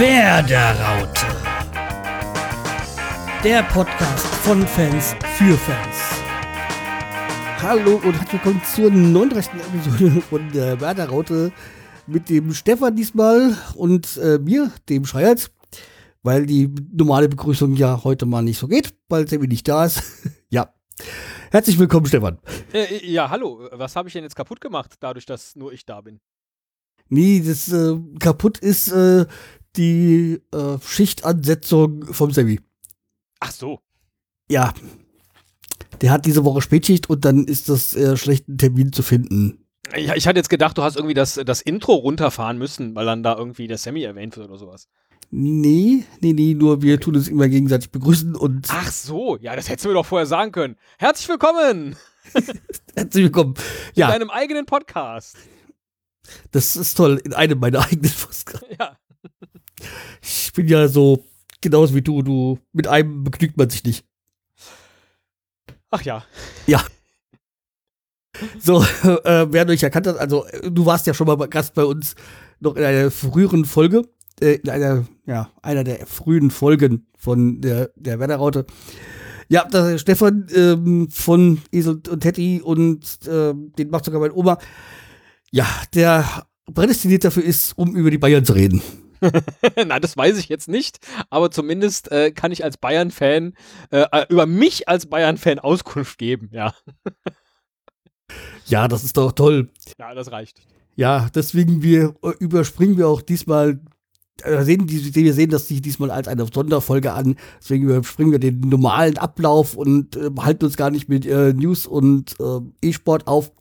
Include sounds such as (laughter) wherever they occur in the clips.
Werderaute. Der Podcast von Fans für Fans. Hallo und herzlich willkommen zur 39. Episode von der Werderaute mit dem Stefan diesmal und äh, mir, dem Schreierz, weil die normale Begrüßung ja heute mal nicht so geht, weil Sammy nicht da ist. (laughs) ja. Herzlich willkommen, Stefan. Äh, ja, hallo. Was habe ich denn jetzt kaputt gemacht, dadurch, dass nur ich da bin? Nee, das äh, kaputt ist äh, die äh, Schichtansetzung vom Sammy. Ach so. Ja. Der hat diese Woche Spätschicht und dann ist das äh, schlecht, einen Termin zu finden. Ja, ich hatte jetzt gedacht, du hast irgendwie das, das Intro runterfahren müssen, weil dann da irgendwie der Sammy erwähnt wird oder sowas. Nee, nee, nee, nur wir tun uns immer gegenseitig begrüßen und. Ach so, ja, das hättest du mir doch vorher sagen können. Herzlich willkommen! (laughs) Herzlich willkommen. Ja. In deinem eigenen Podcast. Das ist toll, in einem meiner eigenen Podcasts. Ja. Ich bin ja so genauso wie du, du, mit einem begnügt man sich nicht. Ach ja. Ja. So, (laughs) äh, wer euch erkannt hat, also du warst ja schon mal Gast bei uns noch in einer früheren Folge, äh, in einer, ja, einer der frühen Folgen von der, der Werderaute. Ja, das ist Stefan ähm, von Esel und Teddy und äh, den macht sogar mein Oma. Ja, der prädestiniert dafür ist, um über die Bayern zu reden. (laughs) Na, das weiß ich jetzt nicht, aber zumindest äh, kann ich als Bayern-Fan äh, äh über mich als Bayern-Fan Auskunft geben, ja. Ja, das ist doch toll. Ja, das reicht. Ja, deswegen wir äh, überspringen wir auch diesmal äh, sehen, wir sehen das diesmal als eine Sonderfolge an. Deswegen überspringen wir den normalen Ablauf und äh, halten uns gar nicht mit äh, News und äh, E-Sport auf.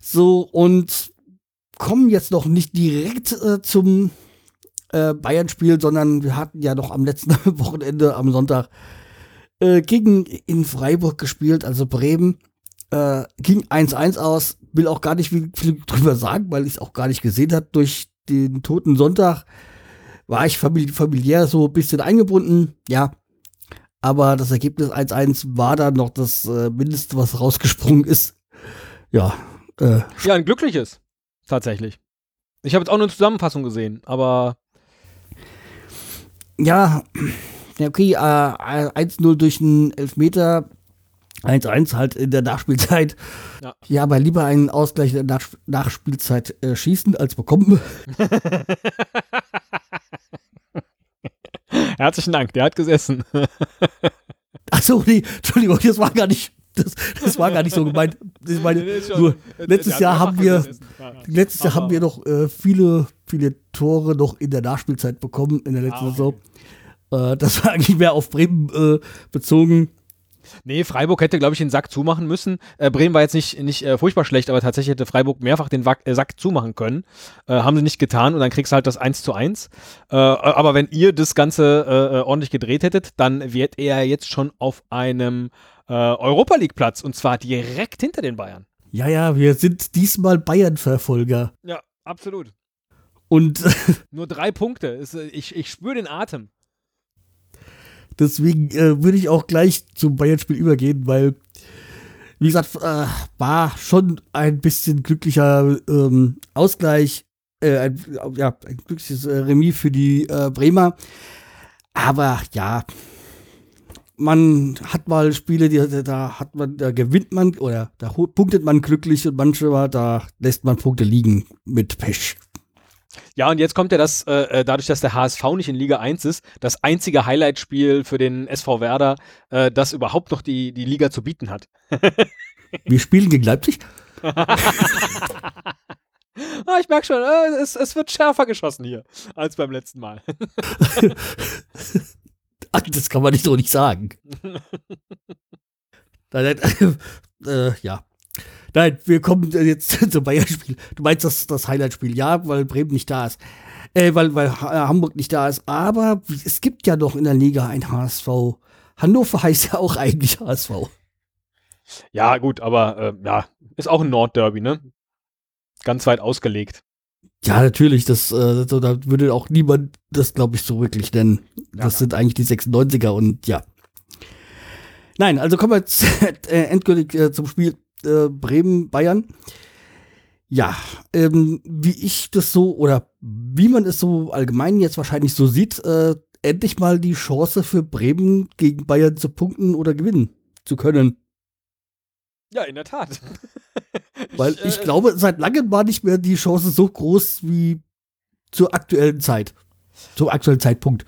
So, und kommen jetzt noch nicht direkt zum äh, Bayern-Spiel, sondern wir hatten ja noch am letzten (laughs) Wochenende, am Sonntag, äh, gegen in Freiburg gespielt, also Bremen. Äh, ging 1-1 aus, will auch gar nicht viel, drüber sagen, weil ich es auch gar nicht gesehen habe. Durch den toten Sonntag war ich famili familiär so ein bisschen eingebunden, ja. Aber das Ergebnis 1-1 war dann noch das äh, Mindeste, was rausgesprungen ist. Ja. Äh, ja, ein glückliches. Tatsächlich. Ich habe jetzt auch nur eine Zusammenfassung gesehen, aber ja, okay, äh, 1-0 durch einen Elfmeter, 1-1 halt in der Nachspielzeit. Ja, ja aber lieber einen Ausgleich in der Nach Nachspielzeit äh, schießen als bekommen. (laughs) Herzlichen Dank, der hat gesessen. Achso, nee, Entschuldigung, das war gar nicht, das, das war gar nicht so gemeint. Ich meine, nur, letztes Jahr haben wir, letztes Jahr haben wir noch äh, viele, viele Tore noch in der Nachspielzeit bekommen in der letzten ah, okay. Saison. Äh, das war eigentlich mehr auf Bremen äh, bezogen. Nee, Freiburg hätte, glaube ich, den Sack zumachen müssen. Äh, Bremen war jetzt nicht, nicht äh, furchtbar schlecht, aber tatsächlich hätte Freiburg mehrfach den Wack, äh, Sack zumachen können. Äh, haben sie nicht getan und dann kriegst du halt das 1 zu 1. Äh, aber wenn ihr das Ganze äh, ordentlich gedreht hättet, dann wärt er jetzt schon auf einem Europa League-Platz und zwar direkt hinter den Bayern. Ja, ja, wir sind diesmal Bayern-Verfolger. Ja, absolut. Und (laughs) nur drei Punkte. Ich, ich spüre den Atem. Deswegen äh, würde ich auch gleich zum Bayern-Spiel übergehen, weil, wie gesagt, äh, war schon ein bisschen glücklicher ähm, Ausgleich, äh, ein, ja, ein glückliches äh, Remis für die äh, Bremer. Aber ja, man hat mal Spiele, die, da hat man, da gewinnt man oder da punktet man glücklich und manchmal da lässt man Punkte liegen mit Pech. Ja, und jetzt kommt ja das, äh, äh dadurch, dass der HSV nicht in Liga 1 ist, das einzige Highlight-Spiel für den SV Werder, äh, das überhaupt noch die, die Liga zu bieten hat. Wir spielen gegen Leipzig? (laughs) ah, ich merke schon, äh, es, es wird schärfer geschossen hier als beim letzten Mal. Ach, (laughs) das kann man nicht so nicht sagen. (laughs) äh, ja. Nein, wir kommen jetzt (laughs) zum Bayern-Spiel. Du meinst das, das Highlight-Spiel, ja, weil Bremen nicht da ist. Äh, weil, weil Hamburg nicht da ist. Aber es gibt ja noch in der Liga ein HSV. Hannover (laughs) heißt ja auch eigentlich HSV. Ja, gut, aber äh, ja, ist auch ein Nordderby, ne? Ganz weit ausgelegt. Ja, natürlich, das, äh, so, da würde auch niemand das, glaube ich, so wirklich nennen. Ja, das ja. sind eigentlich die 96er und ja. Nein, also kommen wir jetzt (laughs) äh, endgültig äh, zum Spiel äh, Bremen-Bayern. Ja, ähm, wie ich das so oder wie man es so allgemein jetzt wahrscheinlich so sieht, äh, endlich mal die Chance für Bremen gegen Bayern zu punkten oder gewinnen zu können. Ja, in der Tat. (laughs) Weil ich, ich äh, glaube, seit langem war nicht mehr die Chance so groß wie zur aktuellen Zeit. Zum aktuellen Zeitpunkt.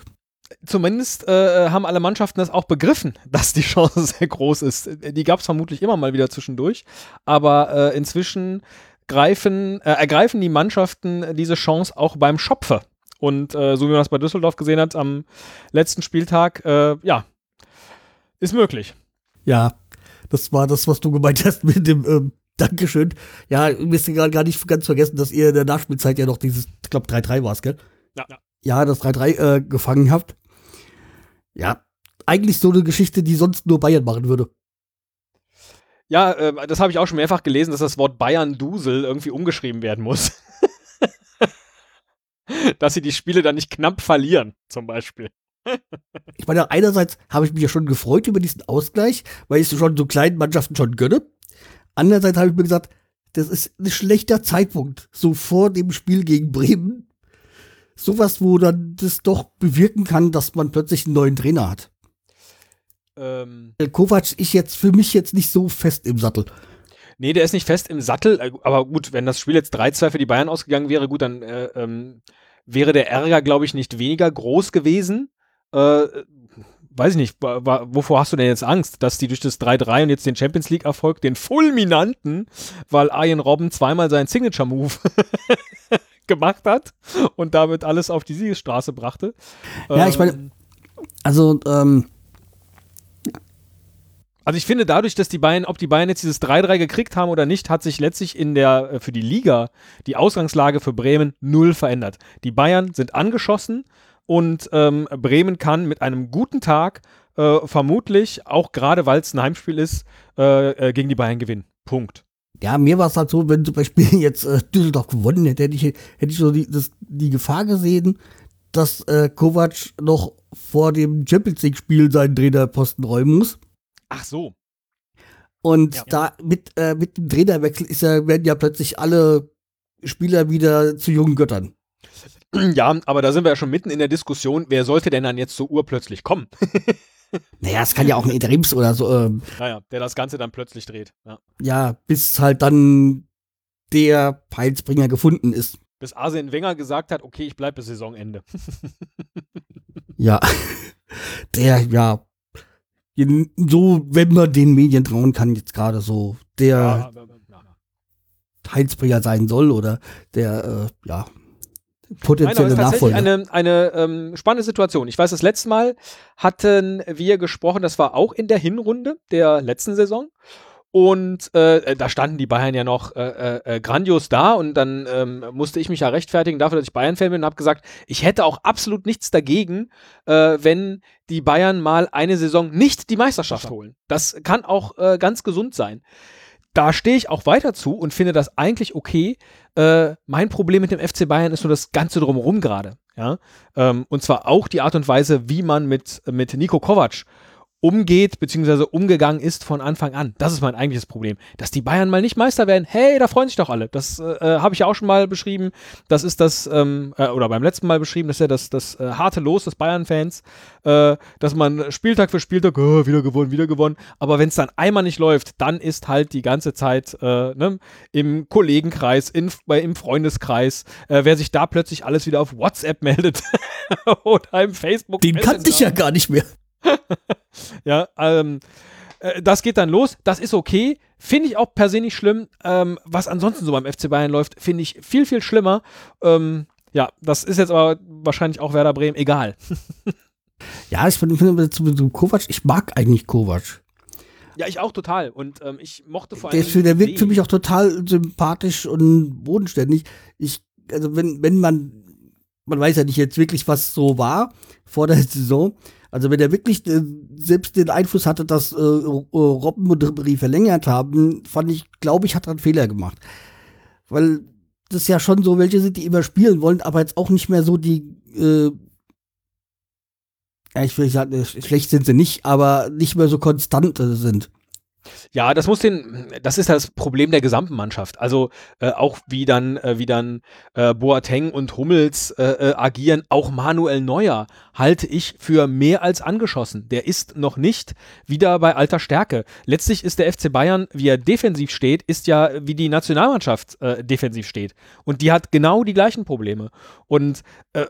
Zumindest äh, haben alle Mannschaften das auch begriffen, (laughs) dass die Chance sehr groß ist. Die gab es vermutlich immer mal wieder zwischendurch, aber äh, inzwischen greifen, äh, ergreifen die Mannschaften diese Chance auch beim Schopfer. Und äh, so wie man das bei Düsseldorf gesehen hat am letzten Spieltag, äh, ja, ist möglich. Ja, das war das, was du gemeint hast (laughs) mit dem ähm, Dankeschön. Ja, mir ist gerade gar nicht ganz vergessen, dass ihr in der Nachspielzeit ja noch dieses, ich glaube 3-3 war es, gell? Ja. Ja, das 3-3 äh, gefangen habt. Ja, eigentlich so eine Geschichte, die sonst nur Bayern machen würde. Ja, äh, das habe ich auch schon mehrfach gelesen, dass das Wort Bayern-Dusel irgendwie umgeschrieben werden muss. (laughs) dass sie die Spiele dann nicht knapp verlieren, zum Beispiel. (laughs) ich meine, einerseits habe ich mich ja schon gefreut über diesen Ausgleich, weil ich es schon so kleinen Mannschaften schon gönne. Andererseits habe ich mir gesagt, das ist ein schlechter Zeitpunkt, so vor dem Spiel gegen Bremen. Sowas, wo dann das doch bewirken kann, dass man plötzlich einen neuen Trainer hat. Ähm. Kovac ist jetzt für mich jetzt nicht so fest im Sattel. Nee, der ist nicht fest im Sattel, äh, aber gut, wenn das Spiel jetzt 3-2 für die Bayern ausgegangen wäre, gut, dann äh, ähm, wäre der Ärger, glaube ich, nicht weniger groß gewesen. Äh, weiß ich nicht, wovor hast du denn jetzt Angst, dass die durch das 3-3 und jetzt den Champions League-Erfolg, den fulminanten, weil Arjen Robben zweimal seinen Signature-Move (laughs) (laughs) gemacht hat und damit alles auf die Siegesstraße brachte. Ja, ich meine, ähm, also, ähm, also ich finde, dadurch, dass die Bayern, ob die Bayern jetzt dieses 3-3 gekriegt haben oder nicht, hat sich letztlich in der, äh, für die Liga die Ausgangslage für Bremen null verändert. Die Bayern sind angeschossen und ähm, Bremen kann mit einem guten Tag äh, vermutlich, auch gerade weil es ein Heimspiel ist, äh, äh, gegen die Bayern gewinnen. Punkt. Ja, mir war es halt so, wenn zum Beispiel (laughs) jetzt äh, Düsseldorf gewonnen hätte, hätte ich, hätte ich so die, das, die Gefahr gesehen, dass äh, Kovac noch vor dem Champions League-Spiel seinen Trainerposten räumen muss. Ach so. Und ja. da mit, äh, mit dem Trainerwechsel ist ja, werden ja plötzlich alle Spieler wieder zu jungen Göttern. Ja, aber da sind wir ja schon mitten in der Diskussion, wer sollte denn dann jetzt so urplötzlich kommen? (laughs) naja, es kann ja auch ein Interims oder so. Ähm, naja, der das Ganze dann plötzlich dreht. Ja, ja bis halt dann der Peilsbringer gefunden ist. Bis Arsene Wenger gesagt hat, okay, ich bleibe bis Saisonende. (laughs) ja, der, ja, so, wenn man den Medien trauen kann, jetzt gerade so, der ja, Heilsbringer sein soll oder der, äh, ja, potenzielle Nein, Nachfolger. Eine, eine ähm, spannende Situation. Ich weiß, das letzte Mal hatten wir gesprochen, das war auch in der Hinrunde der letzten Saison. Und äh, da standen die Bayern ja noch äh, äh, grandios da und dann ähm, musste ich mich ja rechtfertigen dafür, dass ich Bayern-Fan bin und habe gesagt, ich hätte auch absolut nichts dagegen, äh, wenn die Bayern mal eine Saison nicht die Meisterschaft holen. Das kann auch äh, ganz gesund sein. Da stehe ich auch weiter zu und finde das eigentlich okay. Äh, mein Problem mit dem FC Bayern ist nur das Ganze drumherum gerade. Ja? Ähm, und zwar auch die Art und Weise, wie man mit, mit Nico Kovac umgeht bzw. umgegangen ist von Anfang an. Das ist mein eigentliches Problem. Dass die Bayern mal nicht Meister werden, hey, da freuen sich doch alle. Das äh, äh habe ich ja auch schon mal beschrieben. Das ist das, ähm, äh, oder beim letzten Mal beschrieben, das ist ja das, das äh, harte Los des Bayern-Fans, äh, dass man Spieltag für Spieltag, oh, wieder gewonnen, wieder gewonnen. Aber wenn es dann einmal nicht läuft, dann ist halt die ganze Zeit äh, ne, im Kollegenkreis, in, im Freundeskreis, wer sich da plötzlich alles wieder auf WhatsApp (laughs) meldet (laughs) oder im Facebook. Den kannte ich ja gar nicht mehr. (laughs) ja, ähm, äh, das geht dann los. Das ist okay. Finde ich auch per se nicht schlimm. Ähm, was ansonsten so beim FC Bayern läuft, finde ich viel, viel schlimmer. Ähm, ja, das ist jetzt aber wahrscheinlich auch Werder Bremen egal. (laughs) ja, ich finde zu, zu Kovac, ich mag eigentlich Kovac. Ja, ich auch total. Und ähm, ich mochte vor allem. Der, der wirkt für mich auch total sympathisch und bodenständig. Ich, also wenn, wenn man, man weiß ja nicht jetzt wirklich, was so war vor der Saison, also wenn er wirklich äh, selbst den Einfluss hatte, dass äh, Robben und Ribéry verlängert haben, fand ich, glaube ich, hat er einen Fehler gemacht. Weil das ja schon so welche sind, die immer spielen wollen, aber jetzt auch nicht mehr so die äh, ja, ich will sagen, schlecht sind sie nicht, aber nicht mehr so konstant sind. Ja, das muss den, das ist das Problem der gesamten Mannschaft. Also äh, auch wie dann, äh, wie dann äh, Boateng und Hummels äh, äh, agieren, auch Manuel Neuer halte ich für mehr als angeschossen. Der ist noch nicht wieder bei alter Stärke. Letztlich ist der FC Bayern, wie er defensiv steht, ist ja wie die Nationalmannschaft äh, defensiv steht. Und die hat genau die gleichen Probleme. Und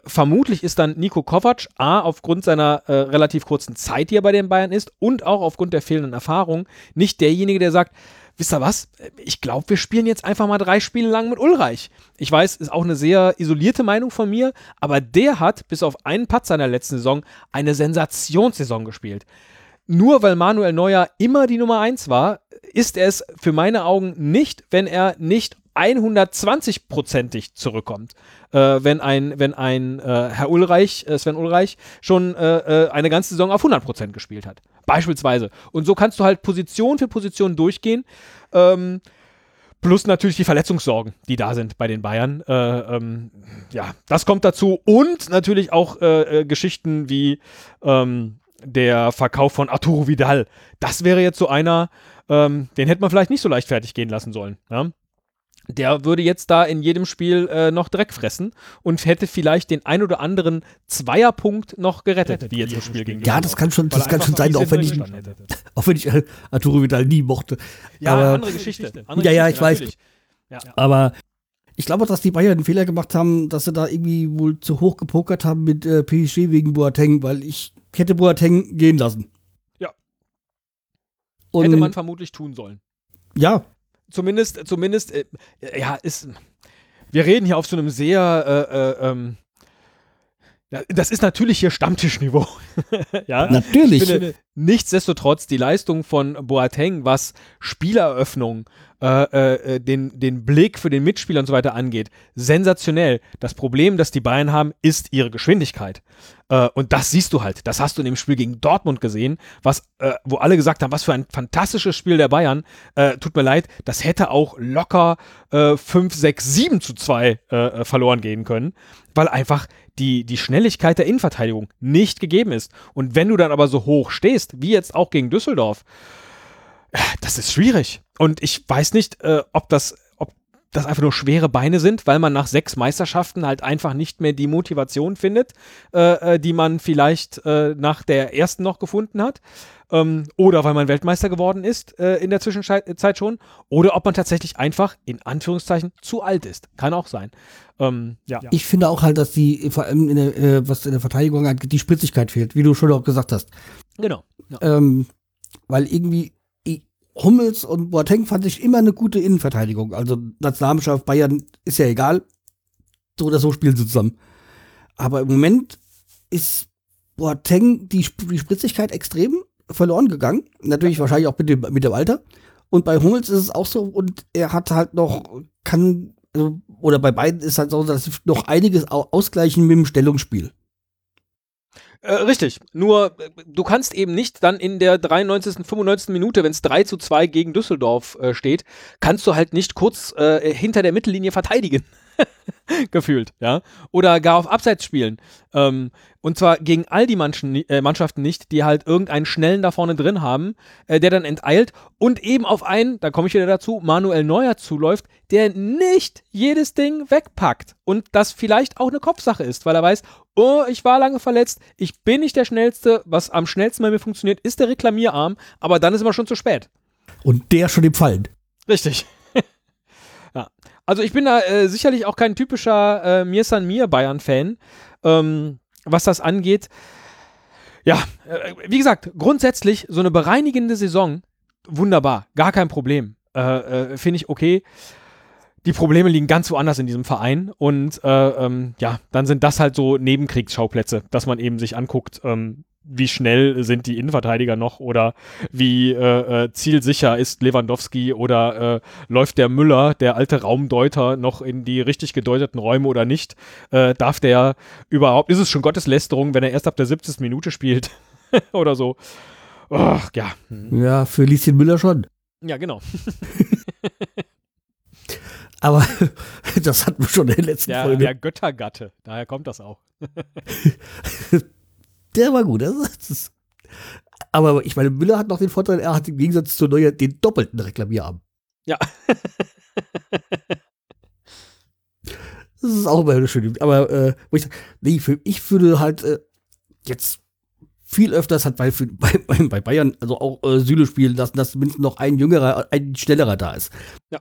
vermutlich ist dann Nico Kovac A aufgrund seiner relativ kurzen Zeit, die er bei den Bayern ist, und auch aufgrund der fehlenden Erfahrung nicht derjenige, der sagt, wisst ihr was? Ich glaube, wir spielen jetzt einfach mal drei Spiele lang mit Ulreich. Ich weiß, ist auch eine sehr isolierte Meinung von mir, aber der hat bis auf einen Patzer in der letzten Saison eine Sensationssaison gespielt. Nur weil Manuel Neuer immer die Nummer 1 war, ist er es für meine Augen nicht, wenn er nicht 120-prozentig zurückkommt. Äh, wenn ein, wenn ein äh, Herr Ulreich, äh, Sven Ulreich, schon äh, äh, eine ganze Saison auf 100% gespielt hat. Beispielsweise. Und so kannst du halt Position für Position durchgehen. Ähm, plus natürlich die Verletzungssorgen, die da sind bei den Bayern. Äh, ähm, ja, das kommt dazu. Und natürlich auch Geschichten wie ähm, der Verkauf von Arturo Vidal. Das wäre jetzt so einer, ähm, den hätte man vielleicht nicht so leicht fertig gehen lassen sollen. Ja? Der würde jetzt da in jedem Spiel äh, noch Dreck fressen und hätte vielleicht den ein oder anderen Zweierpunkt noch gerettet, wie jetzt das Spiel gegen Ja, das kann schon, das kann schon sein, auch wenn, ich, (laughs) auch wenn ich äh, Arturo Vidal nie mochte. Ja, Aber, andere Geschichte. Andere ja, ja, ich weiß. Ja. Aber ich glaube, dass die Bayern einen Fehler gemacht haben, dass sie da irgendwie wohl zu hoch gepokert haben mit äh, PSG wegen Boateng, weil ich hätte Boateng gehen lassen. Ja. Und hätte man vermutlich tun sollen. Ja, zumindest, zumindest, äh, ja, ist. Wir reden hier auf so einem sehr, äh, äh, ähm, das ist natürlich hier Stammtischniveau. (laughs) ja, natürlich. Finde, nichtsdestotrotz, die Leistung von Boateng, was Spieleröffnung, äh, äh, den, den Blick für den Mitspieler und so weiter angeht, sensationell. Das Problem, das die Bayern haben, ist ihre Geschwindigkeit. Äh, und das siehst du halt. Das hast du in dem Spiel gegen Dortmund gesehen, was, äh, wo alle gesagt haben, was für ein fantastisches Spiel der Bayern. Äh, tut mir leid, das hätte auch locker 5, 6, 7 zu 2 äh, verloren gehen können, weil einfach die, die Schnelligkeit der Innenverteidigung nicht gegeben ist. Und wenn du dann aber so hoch stehst, wie jetzt auch gegen Düsseldorf, das ist schwierig. Und ich weiß nicht, äh, ob das das einfach nur schwere Beine sind, weil man nach sechs Meisterschaften halt einfach nicht mehr die Motivation findet, äh, äh die man vielleicht äh, nach der ersten noch gefunden hat. Ähm, oder weil man Weltmeister geworden ist äh, in der Zwischenzeit schon. Oder ob man tatsächlich einfach in Anführungszeichen zu alt ist. Kann auch sein. Ähm, ja. Ich finde auch halt, dass die, vor allem in der, äh, was in der Verteidigung angeht, die Spritzigkeit fehlt, wie du schon auch gesagt hast. Genau. Ja. Ähm, weil irgendwie Hummels und Boateng fand ich immer eine gute Innenverteidigung. Also Nationalmannschaft Bayern ist ja egal. So oder so spielen sie zusammen. Aber im Moment ist Boateng die, die Spritzigkeit extrem verloren gegangen. Natürlich ja. wahrscheinlich auch mit dem, mit dem Alter. Und bei Hummels ist es auch so. Und er hat halt noch, kann, also, oder bei beiden ist halt so, dass noch einiges ausgleichen mit dem Stellungsspiel. Äh, richtig. Nur, äh, du kannst eben nicht dann in der 93., 95. Minute, wenn es 3 zu 2 gegen Düsseldorf äh, steht, kannst du halt nicht kurz äh, hinter der Mittellinie verteidigen. (laughs) (laughs) Gefühlt, ja. Oder gar auf Abseits spielen. Ähm, und zwar gegen all die äh, Mannschaften nicht, die halt irgendeinen Schnellen da vorne drin haben, äh, der dann enteilt und eben auf einen, da komme ich wieder dazu, Manuel Neuer zuläuft, der nicht jedes Ding wegpackt. Und das vielleicht auch eine Kopfsache ist, weil er weiß, oh, ich war lange verletzt, ich bin nicht der Schnellste, was am schnellsten bei mir funktioniert, ist der Reklamierarm, aber dann ist immer schon zu spät. Und der schon im Fallen. Richtig. (laughs) ja. Also ich bin da äh, sicherlich auch kein typischer äh, Mir San Mir Bayern-Fan, ähm, was das angeht. Ja, äh, wie gesagt, grundsätzlich so eine bereinigende Saison, wunderbar, gar kein Problem. Äh, äh, finde ich okay die Probleme liegen ganz woanders in diesem Verein und äh, ähm, ja, dann sind das halt so Nebenkriegsschauplätze, dass man eben sich anguckt, ähm, wie schnell sind die Innenverteidiger noch oder wie äh, äh, zielsicher ist Lewandowski oder äh, läuft der Müller, der alte Raumdeuter, noch in die richtig gedeuteten Räume oder nicht? Äh, darf der überhaupt, ist es schon Gotteslästerung, wenn er erst ab der 70. Minute spielt (laughs) oder so? Ach, ja. Ja, für Lieschen Müller schon. Ja, genau. (laughs) Aber (laughs) das hatten wir schon in der letzten der, Folge. Der Göttergatte, daher kommt das auch. Der war gut. Ist, Aber ich meine, Müller hat noch den Vorteil, er hat im Gegensatz zu Neuer den doppelten Reklamierarm. Ja. (laughs) das ist auch immer eine schöne. Aber äh, ich, nee, für, ich würde halt äh, jetzt viel öfters hat (laughs) bei, bei, bei Bayern also auch äh, Süle spielen lassen, dass mindestens noch ein jüngerer, ein schnellerer da ist. Ja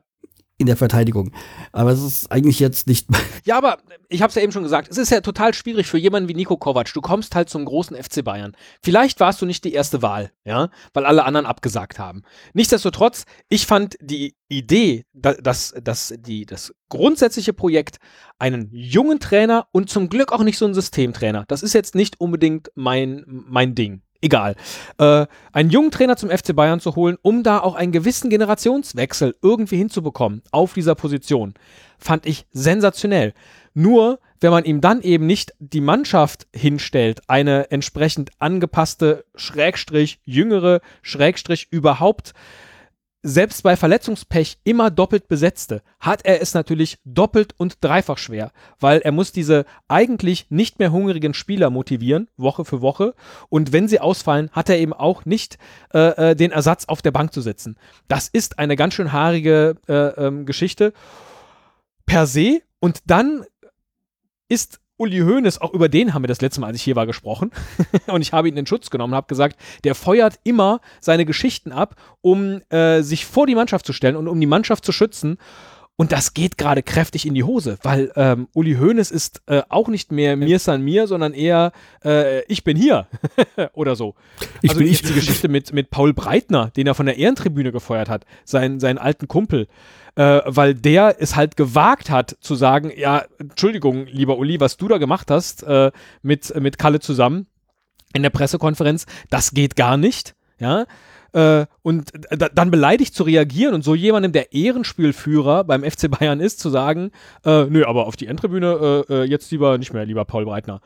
in der Verteidigung. Aber es ist eigentlich jetzt nicht. (laughs) Ja, aber ich habe es ja eben schon gesagt, es ist ja total schwierig für jemanden wie Nico Kovac. Du kommst halt zum großen FC Bayern. Vielleicht warst du nicht die erste Wahl, ja, weil alle anderen abgesagt haben. Nichtsdestotrotz, ich fand die Idee, dass, dass die, das grundsätzliche Projekt einen jungen Trainer und zum Glück auch nicht so einen Systemtrainer, das ist jetzt nicht unbedingt mein, mein Ding egal, äh, einen jungen Trainer zum FC Bayern zu holen, um da auch einen gewissen Generationswechsel irgendwie hinzubekommen auf dieser Position, fand ich sensationell. Nur, wenn man ihm dann eben nicht die Mannschaft hinstellt, eine entsprechend angepasste, Schrägstrich, jüngere, Schrägstrich überhaupt selbst bei Verletzungspech immer doppelt besetzte, hat er es natürlich doppelt und dreifach schwer, weil er muss diese eigentlich nicht mehr hungrigen Spieler motivieren, Woche für Woche. Und wenn sie ausfallen, hat er eben auch nicht äh, äh den Ersatz auf der Bank zu sitzen. Das ist eine ganz schön haarige äh, ähm, Geschichte per se. Und dann ist Uli Hoeneß, auch über den haben wir das letzte Mal, als ich hier war, gesprochen. (laughs) und ich habe ihn in Schutz genommen und habe gesagt, der feuert immer seine Geschichten ab, um äh, sich vor die Mannschaft zu stellen und um die Mannschaft zu schützen. Und das geht gerade kräftig in die Hose, weil ähm, Uli Hoeneß ist äh, auch nicht mehr mir san mir, sondern eher äh, ich bin hier (laughs) oder so. Ich also bin die, ich. die Geschichte mit, mit Paul Breitner, den er von der Ehrentribüne gefeuert hat, seinen, seinen alten Kumpel äh, weil der es halt gewagt hat zu sagen, ja, Entschuldigung, lieber Uli, was du da gemacht hast äh, mit, mit Kalle zusammen in der Pressekonferenz, das geht gar nicht, ja. Äh, und dann beleidigt zu reagieren und so jemandem, der Ehrenspielführer beim FC Bayern ist, zu sagen, äh, nö, aber auf die Endtribüne äh, äh, jetzt lieber nicht mehr, lieber Paul Breitner.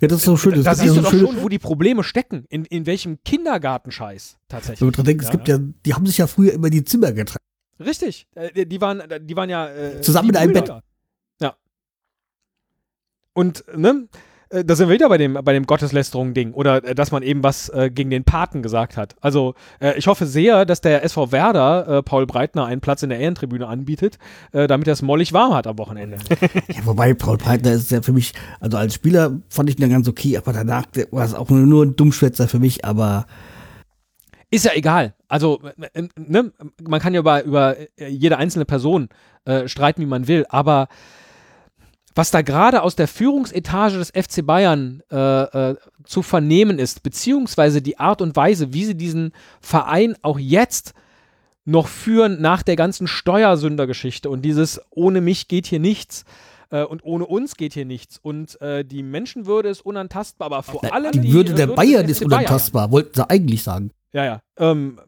Ja, das ist so schön. Das da ist siehst ja du so doch schön. schon, wo die Probleme stecken, in, in welchem Kindergartenscheiß tatsächlich. Wenn man dran denkt, es gibt ja, die haben sich ja früher immer die Zimmer getrennt. Richtig. Äh, die, waren, die waren ja. Äh, Zusammen in einem Brüder. Ja. Und, ne? Äh, Da sind wir wieder bei dem, bei dem Gotteslästerung-Ding oder äh, dass man eben was äh, gegen den Paten gesagt hat. Also äh, ich hoffe sehr, dass der SV Werder äh, Paul Breitner einen Platz in der Ehrentribüne anbietet, damit er es mollig warm hat am Wochenende. (laughs) Ja, wobei Paul Breitner ist ja für mich, also als Spieler fand ich ihn ja ganz okay, aber danach war es auch nur, nur ein Dummschwätzer für mich, aber Ist ja egal. Also, ne, man kann ja über, über jede einzelne Person äh, streiten, wie man will, aber was da gerade aus der Führungsetage des FC Bayern äh, äh, zu vernehmen ist, beziehungsweise die Art und Weise, wie sie diesen Verein auch jetzt noch führen nach der ganzen Steuersündergeschichte und dieses ohne mich geht hier nichts äh, und ohne uns geht hier nichts und äh, die Menschenwürde ist unantastbar, aber vor allem die, Würde der Bayern ist unantastbar, wollten sie eigentlich sagen. ja, ja. Ähm,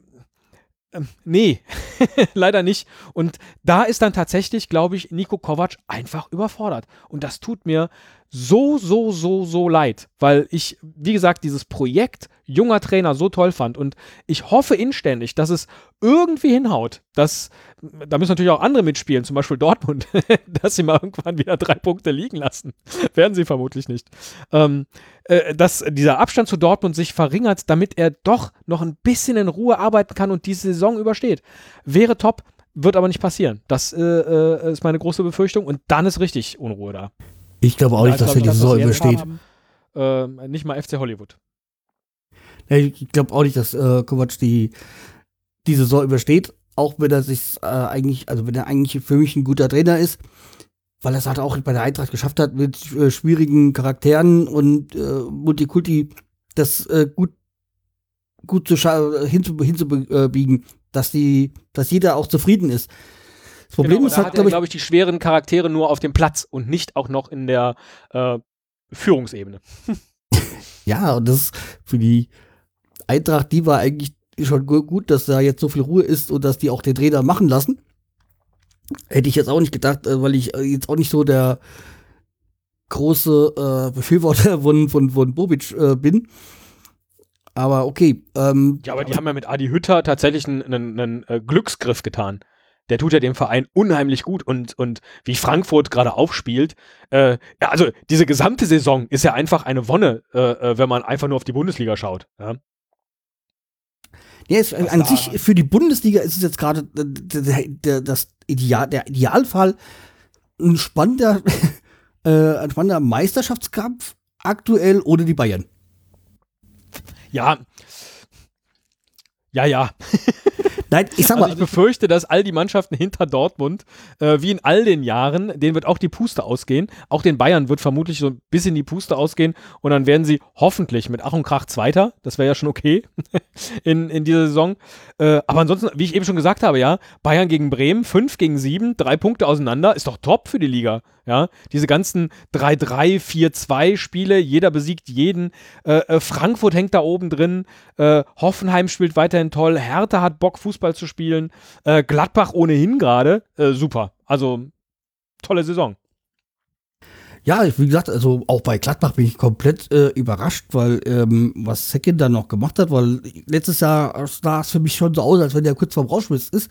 ähm, nee, (laughs) leider nicht. Und da ist dann tatsächlich, glaube ich, Nico Kovac einfach überfordert. Und das tut mir so, so, so, so leid, weil ich, wie gesagt, dieses Projekt junger Trainer so toll fand. Und ich hoffe inständig, dass es irgendwie hinhaut. Dass, da müssen natürlich auch andere mitspielen, zum Beispiel Dortmund, (laughs) dass sie mal irgendwann wieder drei Punkte liegen lassen. (laughs) Werden sie vermutlich nicht. Ähm, äh, dass dieser Abstand zu Dortmund sich verringert, damit er doch noch ein bisschen in Ruhe arbeiten kann und diese Saison übersteht. Wäre top, wird aber nicht passieren. Das äh, äh, ist meine große Befürchtung und dann ist richtig Unruhe da. Ich glaube auch nicht, Da dass er die Saison übersteht. ähm, nicht mal FC Hollywood. Ja, Ich glaube auch nicht, dass äh, Kovac die, die Saison übersteht, auch wenn er sich äh, eigentlich, also wenn er eigentlich für mich ein guter Trainer ist, weil er es halt auch bei der Eintracht geschafft hat, mit äh, schwierigen Charakteren und äh, Multikulti das äh, gut, gut zu hinzubiegen, dass die, dass jeder auch zufrieden ist. Das Problem genau, ist halt, hat glaube ich, glaube ich, die schweren Charaktere nur auf dem Platz und nicht auch noch in der äh, Führungsebene. (laughs) Ja, und das ist für die Eintracht, die war eigentlich schon gu- gut, dass da jetzt so viel Ruhe ist und dass die auch den Trainer machen lassen. Hätte ich jetzt auch nicht gedacht, äh, weil ich äh, jetzt auch nicht so der große äh, Befürworter (laughs) von, von, von Bobic äh, bin. Aber okay, ähm, Ja, aber die haben ja mit Adi Hütter tatsächlich einen, einen, einen äh, Glücksgriff getan. Der tut ja dem Verein unheimlich gut und, und wie Frankfurt gerade aufspielt. Äh, ja, also diese gesamte Saison ist ja einfach eine Wonne, äh, äh, wenn man einfach nur auf die Bundesliga schaut. Ja? Ja, es, an sich für die Bundesliga ist es jetzt gerade äh, das Ideal, der Idealfall ein spannender, (laughs) äh, ein spannender Meisterschaftskampf aktuell ohne die Bayern. Ja. Ja, ja. (laughs) Nein, ich sag mal. Also ich befürchte, dass all die Mannschaften hinter Dortmund, äh, wie in all den Jahren, denen wird auch die Puste ausgehen. Auch den Bayern wird vermutlich so ein bisschen die Puste ausgehen und dann werden sie hoffentlich mit Ach und Krach Zweiter. Das wäre ja schon okay (laughs) in, in dieser Saison. Äh, aber ansonsten, wie ich eben schon gesagt habe, ja, Bayern gegen Bremen, 5 gegen 7, drei Punkte auseinander, ist doch top für die Liga. Ja, diese ganzen 3-3, 4-2 Spiele, jeder besiegt jeden. Äh, äh, Frankfurt hängt da oben drin. Äh, Hoffenheim spielt weiterhin toll. Hertha hat Bock, Fußball zu spielen. Äh, Gladbach ohnehin gerade. Äh, super. Also, tolle Saison. Ja, wie gesagt, also auch bei Gladbach bin ich komplett äh, überrascht, weil ähm, was Second dann noch gemacht hat, weil letztes Jahr sah es für mich schon so aus, als wenn der kurz vorm Rauschmiss ist.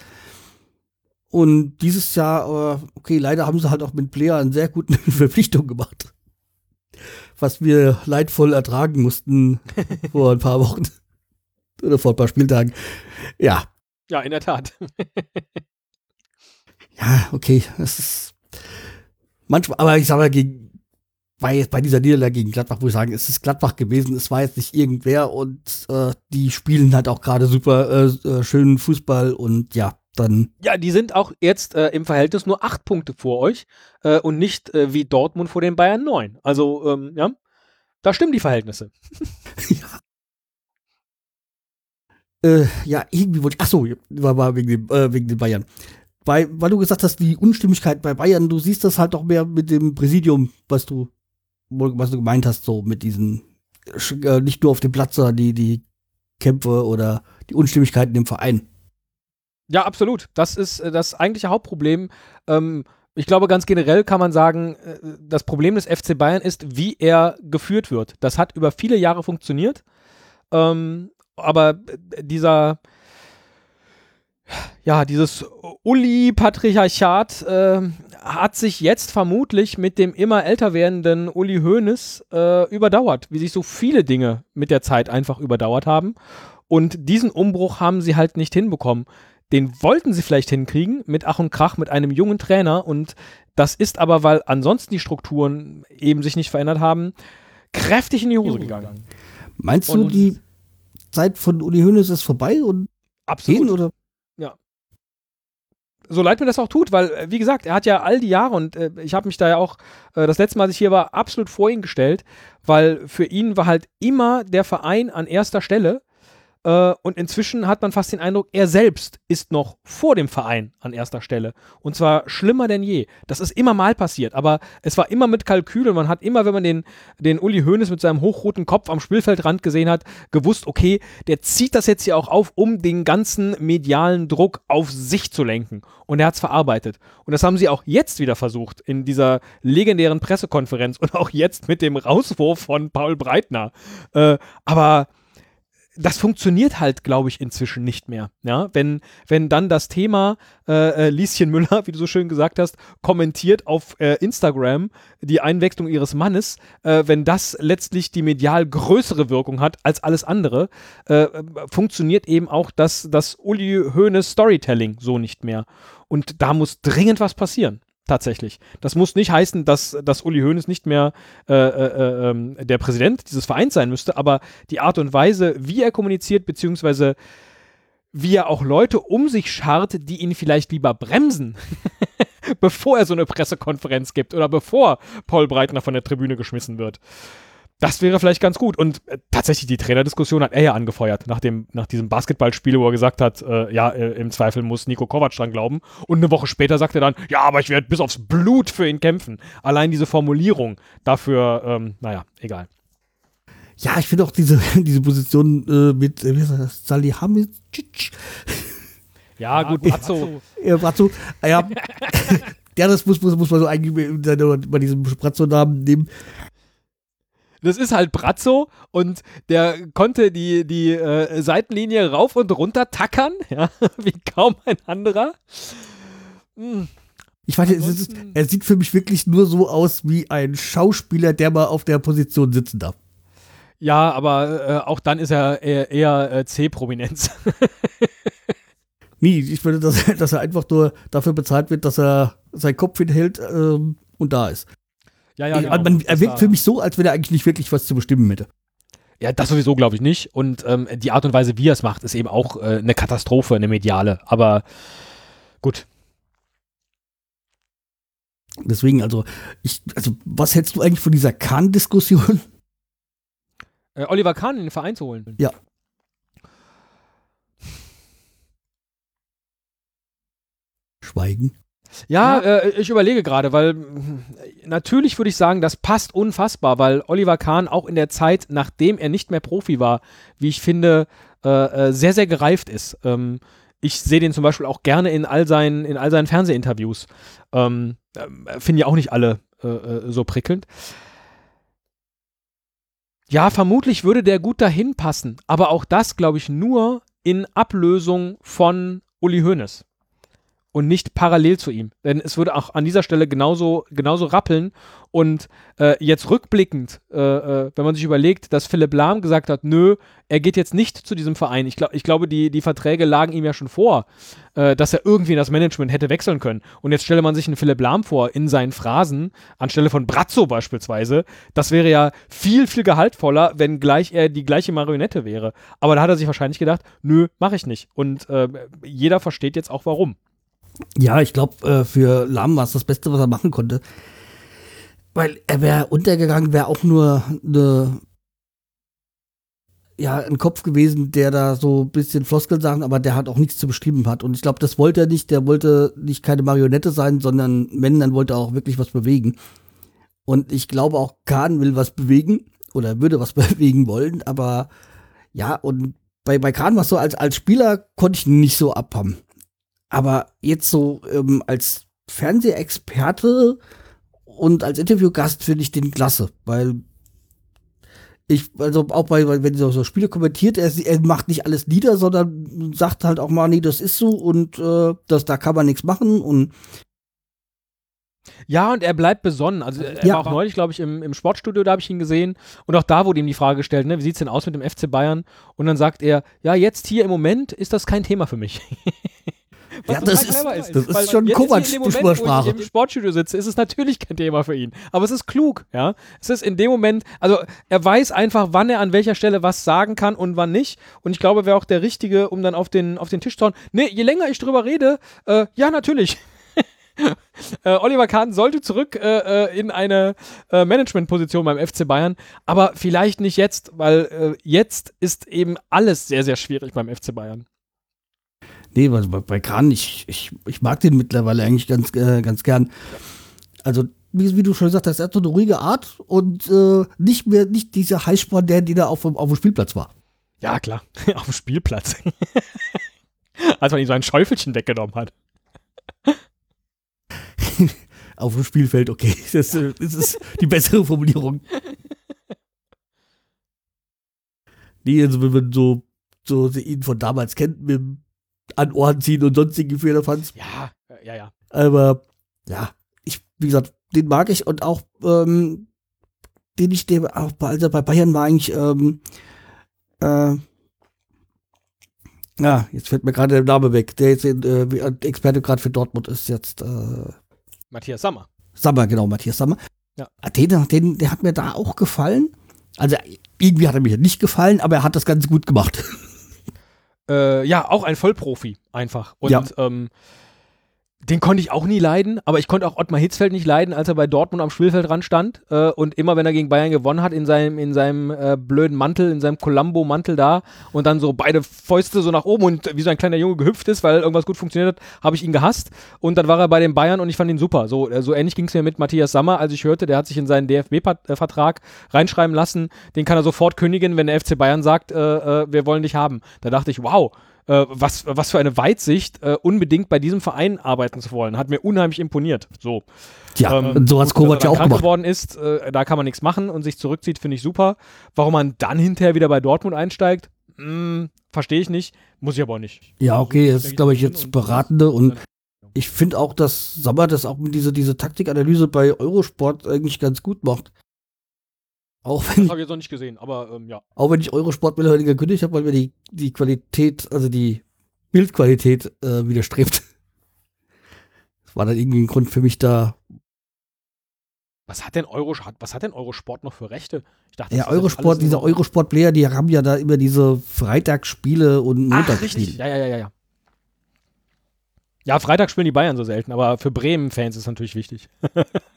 Und dieses Jahr, äh, okay, leider haben sie halt auch mit Player einen sehr guten (laughs) Verpflichtung gemacht. Was wir leidvoll ertragen mussten (laughs) vor ein paar Wochen. (laughs) Oder vor ein paar Spieltagen. Ja. Ja, in der Tat. (laughs) ja, okay. Das ist manchmal, aber ich sag mal, gegen, bei, bei dieser Niederlage gegen Gladbach, wo ich sagen, es ist Gladbach gewesen, es war jetzt nicht irgendwer und äh, die spielen halt auch gerade super äh, äh schönen Fußball und ja, dann. Ja, die sind auch jetzt äh, im Verhältnis nur acht Punkte vor euch äh, und nicht äh, wie Dortmund vor den Bayern neun. Also, ähm, ja, da stimmen die Verhältnisse. (laughs) ja. Äh, ja, irgendwie wollte ich. Achso, war, war wegen, dem, äh, wegen den Bayern. Bei, weil du gesagt hast, die Unstimmigkeit bei Bayern, du siehst das halt auch mehr mit dem Präsidium, was du, was du gemeint hast, so mit diesen, äh, nicht nur auf dem Platz, sondern die, die Kämpfe oder die Unstimmigkeiten im Verein. Ja, absolut. Das ist äh, das eigentliche Hauptproblem. Ähm, ich glaube, ganz generell kann man sagen, äh, das Problem des FC Bayern ist, wie er geführt wird. Das hat über viele Jahre funktioniert. Ähm, aber dieser, ja, dieses Uli-Patriarchat äh, hat sich jetzt vermutlich mit dem immer älter werdenden Uli Hoeneß äh, überdauert, wie sich so viele Dinge mit der Zeit einfach überdauert haben. Und diesen Umbruch haben sie halt nicht hinbekommen. Den wollten sie vielleicht hinkriegen mit Ach und Krach, mit einem jungen Trainer. Und das ist aber, weil ansonsten die Strukturen eben sich nicht verändert haben, kräftig in die Hose gegangen. Meinst du, die Zeit von Uli Hoeneß ist vorbei und absolut gehen, oder? Ja. So leid mir das auch tut, weil äh, wie gesagt, er hat ja all die Jahre und äh, ich habe mich da ja auch äh, das letzte Mal, als ich hier war, absolut vor ihn gestellt, weil für ihn war halt immer der Verein an erster Stelle und inzwischen hat man fast den Eindruck, er selbst ist noch vor dem Verein an erster Stelle. Und zwar schlimmer denn je. Das ist immer mal passiert, aber es war immer mit Kalkül und man hat immer, wenn man den, den Uli Hoeneß mit seinem hochroten Kopf am Spielfeldrand gesehen hat, gewusst, okay, der zieht das jetzt hier auch auf, um den ganzen medialen Druck auf sich zu lenken. Und er hat es verarbeitet. Und das haben sie auch jetzt wieder versucht in dieser legendären Pressekonferenz und auch jetzt mit dem Rauswurf von Paul Breitner. Äh, aber das funktioniert halt, glaube ich, inzwischen nicht mehr. Ja, wenn, wenn dann das Thema äh, äh, Lieschen Müller, (laughs) wie du so schön gesagt hast, kommentiert auf äh, Instagram die Einwechslung ihres Mannes, äh, wenn das letztlich die medial größere Wirkung hat als alles andere, äh, funktioniert eben auch das, das Uli Hoeneß Storytelling so nicht mehr. Und da muss dringend was passieren. Tatsächlich. Das muss nicht heißen, dass, dass Uli Hoeneß nicht mehr äh, äh, äh, der Präsident dieses Vereins sein müsste, aber die Art und Weise, wie er kommuniziert, beziehungsweise wie er auch Leute um sich schart, die ihn vielleicht lieber bremsen, (laughs) bevor er so eine Pressekonferenz gibt oder bevor Paul Breitner von der Tribüne geschmissen wird. Das wäre vielleicht ganz gut. Und äh, tatsächlich, die Trainerdiskussion hat er ja angefeuert, nach, dem, nach diesem Basketballspiel, wo er gesagt hat, äh, ja, äh, im Zweifel muss Nico Kovac dran glauben. Und eine Woche später sagt er dann, ja, aber ich werde bis aufs Blut für ihn kämpfen. Allein diese Formulierung dafür, ähm, naja, egal. Ja, ich finde auch diese, (laughs) diese Position äh, mit, äh, wie heißt das, Salihamidzic. Ja, gut, Brazzo. Ja, Brazzo. Ja, (laughs) (laughs) ja, das muss, muss, muss man so eigentlich bei diesem Brazzo-Namen nehmen das ist halt Brazzo und der konnte die, die äh, Seitenlinie rauf und runter tackern, (laughs) ja, wie kaum ein anderer. Hm. Ich weiß, ist, er sieht für mich wirklich nur so aus wie ein Schauspieler, der mal auf der Position sitzen darf. Ja, aber äh, auch dann ist er eher, eher äh, C-Prominenz. (laughs) Nie, ich würde, dass, dass er einfach nur dafür bezahlt wird, dass er seinen Kopf hinhält ähm, und da ist. Ja, ja, genau. Man, er wirkt für mich so, als wenn er eigentlich nicht wirklich was zu bestimmen hätte. Ja, das sowieso glaube ich nicht. Und ähm, die Art und Weise, wie er es macht, ist eben auch äh, eine Katastrophe, eine mediale. Aber gut. Deswegen, also, ich, also, was hältst du eigentlich von dieser Kahn-Diskussion? (laughs) Äh, Oliver Kahn in den Verein zu holen. Ja. Schweigen. Ja, ja. Äh, ich überlege gerade, weil hm, natürlich würde ich sagen, das passt unfassbar, weil Oliver Kahn auch in der Zeit, nachdem er nicht mehr Profi war, wie ich finde, äh, äh sehr, sehr gereift ist. Ähm, ich sehe den zum Beispiel auch gerne in all seinen, in all seinen Fernsehinterviews. Ähm, äh, Finde ja auch nicht alle äh, äh, so prickelnd. Ja, vermutlich würde der gut dahin passen, aber auch das, glaube ich, nur in Ablösung von Uli Hoeneß und nicht parallel zu ihm. Denn es würde auch an dieser Stelle genauso, genauso rappeln. Und äh, jetzt rückblickend, äh, äh, wenn man sich überlegt, dass Philipp Lahm gesagt hat, nö, er geht jetzt nicht zu diesem Verein. Ich, glaub, ich glaube, die, die Verträge lagen ihm ja schon vor, äh, dass er irgendwie in das Management hätte wechseln können. Und jetzt stelle man sich einen Philipp Lahm vor in seinen Phrasen, anstelle von Brazzo beispielsweise. Das wäre ja viel, viel gehaltvoller, wenn gleich er die gleiche Marionette wäre. Aber da hat er sich wahrscheinlich gedacht, nö, mache ich nicht. Und äh, jeder versteht jetzt auch warum. Ja, ich glaube, äh, für Lahm war es das Beste, was er machen konnte. Weil er wäre untergegangen, wäre auch nur eine, ja, ein Kopf gewesen, der da so ein bisschen Floskeln sagen, aber der hat auch nichts zu bestimmen hat. Und ich glaube, das wollte er nicht. Der wollte nicht keine Marionette sein, sondern wenn, dann wollte er auch wirklich was bewegen. Und ich glaube auch, Kahn will was bewegen oder würde was (laughs) bewegen wollen, aber ja, und bei, bei Kahn war es so, als, als Spieler konnte ich nicht so abhaben. Aber jetzt so ähm, als Fernsehexperte und als Interviewgast finde ich den klasse, weil ich, also auch bei, wenn er so Spiele kommentiert, er, er macht nicht alles nieder, sondern sagt halt auch mal, nee, das ist so und äh, das, da kann man nichts machen und ja, und er bleibt besonnen. Also er ja. war auch neulich, glaube ich, im, im Sportstudio, da habe ich ihn gesehen. Und auch da wurde ihm die Frage gestellt, ne, wie sieht es denn aus mit dem FC Bayern? Und dann sagt er, ja, jetzt hier im Moment ist das kein Thema für mich. (laughs) Was ja, das ist, ist, das ist schon Kovac-Sprache. Wenn ich im Sportstudio sitze, ist es natürlich kein Thema für ihn. Aber es ist klug, ja. Es ist in dem Moment, also er weiß einfach, wann er an welcher Stelle was sagen kann und wann nicht. Und ich glaube, wäre auch der Richtige, um dann auf den, auf den Tisch zu hauen. Nee, je länger ich drüber rede, äh, ja, natürlich. (laughs) äh, Oliver Kahn sollte zurück äh, äh in eine äh, Managementposition beim FC Bayern, aber vielleicht nicht jetzt, weil äh, jetzt ist eben alles sehr, sehr schwierig beim FC Bayern. Nee, bei, bei Kahn, ich, ich, ich mag den mittlerweile eigentlich ganz, äh, ganz gern. Also, wie, wie, du schon gesagt hast, er hat so eine ruhige Art und äh, nicht mehr, nicht dieser Heißsporn, der, der da auf, auf dem Spielplatz war. Ja, klar, (laughs) auf dem Spielplatz. (laughs) Als man ihm sein Schäufelchen weggenommen hat. (laughs) auf dem Spielfeld, okay. Das, das ist die bessere Formulierung. Nee, also wenn man so, so ihn von damals kennt, mit dem an Ohren ziehen und sonstige Fehler fand. Ja, ja, ja. Aber ja, ich, wie gesagt, den mag ich und auch, ähm, den ich dem auch bei, also bei Bayern war eigentlich, ähm, äh, ja, jetzt fällt mir gerade der Name weg. Der jetzt äh, Experte gerade für Dortmund ist jetzt äh, Matthias Sammer. Sammer, genau, Matthias Sammer. Ja. Den, den, der hat mir da auch gefallen. Also irgendwie hat er mir nicht gefallen, aber er hat das ganz gut gemacht. (laughs) Äh, ja, auch ein Vollprofi einfach. Und ja. ähm, den konnte ich auch nie leiden, aber ich konnte auch Ottmar Hitzfeld nicht leiden, als er bei Dortmund am Spielfeldrand stand äh, und immer, wenn er gegen Bayern gewonnen hat, in seinem, in seinem äh, blöden Mantel, in seinem Columbo-Mantel da und dann so beide Fäuste so nach oben und wie so ein kleiner Junge gehüpft ist, weil irgendwas gut funktioniert hat, habe ich ihn gehasst und dann war er bei den Bayern und ich fand ihn super. So, äh, so ähnlich ging es mir mit Matthias Sammer, als ich hörte, der hat sich in seinen DFB-Vertrag reinschreiben lassen, den kann er sofort kündigen, wenn der FC Bayern sagt, äh, äh, wir wollen dich haben. Da dachte ich, wow, äh, was, was für eine Weitsicht, äh, unbedingt bei diesem Verein arbeiten zu wollen. Hat mir unheimlich imponiert. So. Ja, ähm, so hat Kovac ja auch gemacht. geworden ist, äh, da kann man nichts machen und sich zurückzieht, finde ich super. Warum man dann hinterher wieder bei Dortmund einsteigt, hm, verstehe ich nicht, muss ich aber auch nicht. Ja, okay, das ist, glaube ich, jetzt Beratende und ich finde auch, dass Sommer das auch mit dieser diese Taktikanalyse bei Eurosport eigentlich ganz gut macht. Auch wenn, Das habe ich jetzt noch nicht gesehen, aber ähm, ja. auch wenn ich Eurosport mittlerweile gekündigt habe, weil mir die, die Qualität, also die Bildqualität äh, widerstrebt. Das war dann irgendwie ein Grund für mich da. Was hat denn Euro, was hat denn Eurosport noch für Rechte? Ich dachte, Ja, Eurosport, diese Eurosport-Player, die haben ja da immer diese Freitagsspiele und Ach, Montagsspiele. richtig. Ja, ja, ja, ja, ja. Ja, Freitag spielen die Bayern so selten, aber für Bremen-Fans ist es natürlich wichtig. (laughs)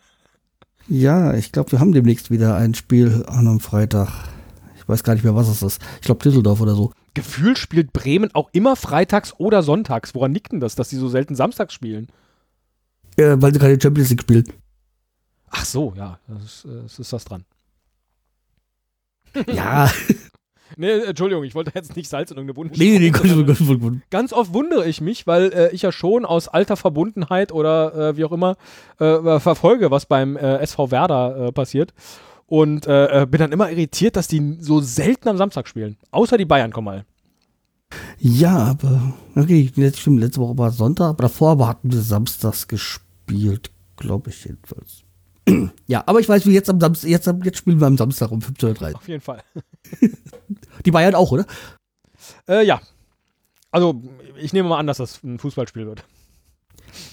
Ja, ich glaube, wir haben demnächst wieder ein Spiel an einem Freitag. Ich weiß gar nicht mehr, was es ist. Ich glaube, Düsseldorf oder so. Gefühlt spielt Bremen auch immer freitags oder sonntags. Woran liegt denn das, dass die so selten samstags spielen? Äh, weil sie gerade Champions League spielen. Ach so, ja, das ist, äh, das ist das dran. ja, (laughs) Nee, Entschuldigung, ich wollte jetzt nicht Salz in irgendeine Wunde nee, nee, Gott, Gott, Gott, Gott. Ganz oft wundere ich mich, weil äh, ich ja schon aus alter Verbundenheit oder äh, wie auch immer äh, verfolge, was beim äh, SV Werder äh, passiert. Und äh, bin dann immer irritiert, dass die so selten am Samstag spielen. Außer die Bayern kommen mal. Ja, aber okay, letzte, stimmt, letzte Woche war Sonntag, aber davor aber hatten wir samstags gespielt, glaube ich jedenfalls. Ja, aber ich weiß, wie jetzt am Samstag, jetzt, jetzt spielen wir am Samstag um 15.30 Uhr. Auf jeden Fall. (laughs) Die Bayern auch, oder? Äh, ja. Also, ich nehme mal an, dass das ein Fußballspiel wird.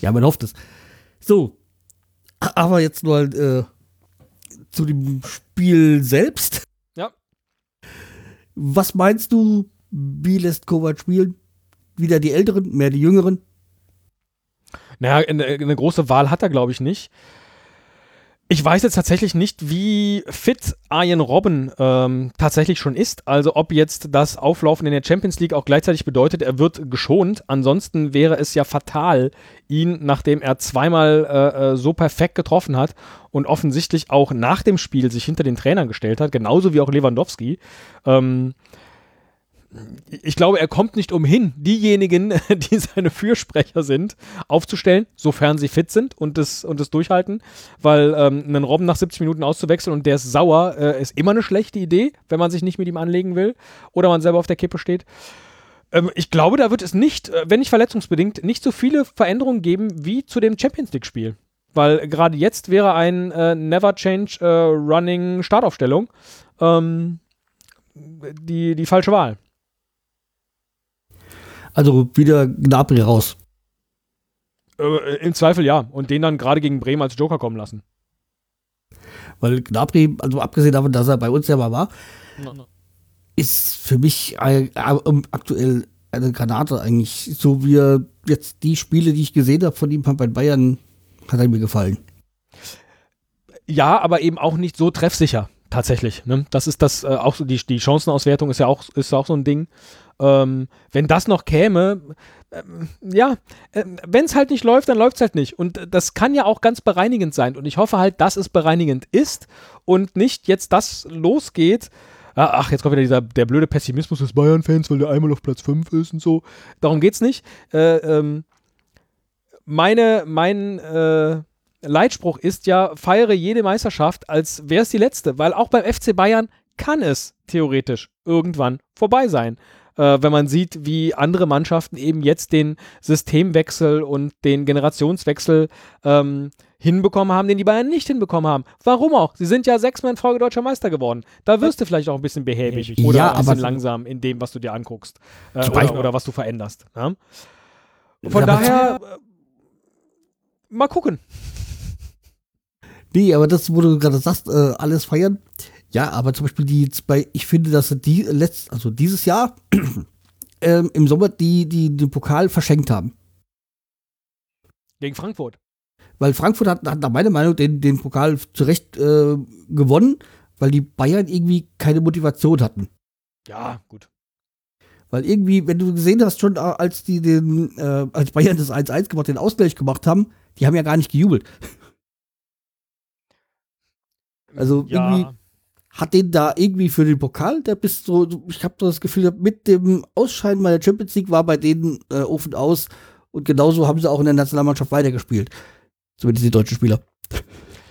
Ja, man hofft es. So, aber jetzt nur äh, zu dem Spiel selbst. Ja. Was meinst du, wie lässt Kovac spielen? Wieder die Älteren, mehr die Jüngeren? Naja, eine, eine große Wahl hat er, glaube ich, nicht. Ich weiß jetzt tatsächlich nicht, wie fit Arjen Robben ähm, tatsächlich schon ist. Also ob jetzt das Auflaufen in der Champions League auch gleichzeitig bedeutet, er wird geschont. Ansonsten wäre es ja fatal, ihn, nachdem er zweimal äh, äh, so perfekt getroffen hat und offensichtlich auch nach dem Spiel sich hinter den Trainern gestellt hat, genauso wie auch Lewandowski. Ähm, ich glaube, er kommt nicht umhin, diejenigen, (laughs) die seine Fürsprecher sind, aufzustellen, sofern sie fit sind und das, und durchhalten. Weil ähm, einen Robben nach 70 Minuten auszuwechseln und der ist sauer, äh, ist immer eine schlechte Idee, wenn man sich nicht mit ihm anlegen will oder man selber auf der Kippe steht. Ähm, ich glaube, da wird es nicht, äh, wenn nicht verletzungsbedingt, nicht so viele Veränderungen geben wie zu dem Champions League-Spiel. Weil gerade jetzt wäre ein äh, Never Change äh, Running Startaufstellung ähm, die, die falsche Wahl. Also wieder Gnabry raus. Äh, Im Zweifel ja. Und den dann gerade gegen Bremen als Joker kommen lassen. Weil Gnabry, also abgesehen davon, dass er bei uns ja mal war, ist für mich aktuell eine Granate eigentlich. So wie er jetzt die Spiele, die ich gesehen habe von ihm bei Bayern, hat er mir gefallen. Ja, aber eben auch nicht so treffsicher, tatsächlich. Ne? Das ist das, äh, auch so die, die Chancenauswertung ist ja auch, ist auch so ein Ding. Ähm, wenn das noch käme, ähm, ja, ähm, wenn es halt nicht läuft, dann läuft es halt nicht. Und äh, das kann ja auch ganz bereinigend sein. Und ich hoffe halt, dass es bereinigend ist und nicht jetzt das losgeht. Ah, Ach, jetzt kommt wieder dieser, der blöde Pessimismus des Bayern-Fans, weil der einmal auf Platz 5 ist und so. Darum geht's nicht. Äh, ähm, meine, mein äh, Leitspruch ist ja, feiere jede Meisterschaft, als wäre es die letzte. Weil auch beim FC Bayern kann es theoretisch irgendwann vorbei sein äh, wenn man sieht, wie andere Mannschaften eben jetzt den Systemwechsel und den Generationswechsel ähm, hinbekommen haben, den die Bayern nicht hinbekommen haben. Warum auch? Sie sind ja sechsmal in Folge deutscher Meister geworden. Da wirst du vielleicht auch ein bisschen behäbig Ja, oder ein bisschen aber- langsam in dem, was du dir anguckst äh, oder, oder was du veränderst. Ja? Von Ja, aber- daher äh, mal gucken. Nee, aber das, wo du gerade sagst, äh, alles feiern. Ja, aber zum Beispiel die bei, ich finde, dass sie die letzt, also dieses Jahr (clears throat) ähm, im Sommer die, die den Pokal verschenkt haben. Gegen Frankfurt. Weil Frankfurt hat, hat nach meiner Meinung den, den Pokal zu Recht äh, gewonnen, weil die Bayern irgendwie keine Motivation hatten. Ja, gut. Weil irgendwie, wenn du gesehen hast, schon äh, als die den, äh, als Bayern das 1-1 gemacht, den Ausgleich gemacht haben, die haben ja gar nicht gejubelt. (laughs) Also ja. irgendwie- Hat den da irgendwie für den Pokal, der bis so, ich habe so das Gefühl, mit dem Ausscheiden meiner Champions League war bei denen äh, Ofen aus und genauso haben sie auch in der Nationalmannschaft weitergespielt. Zumindest die deutschen Spieler. (laughs)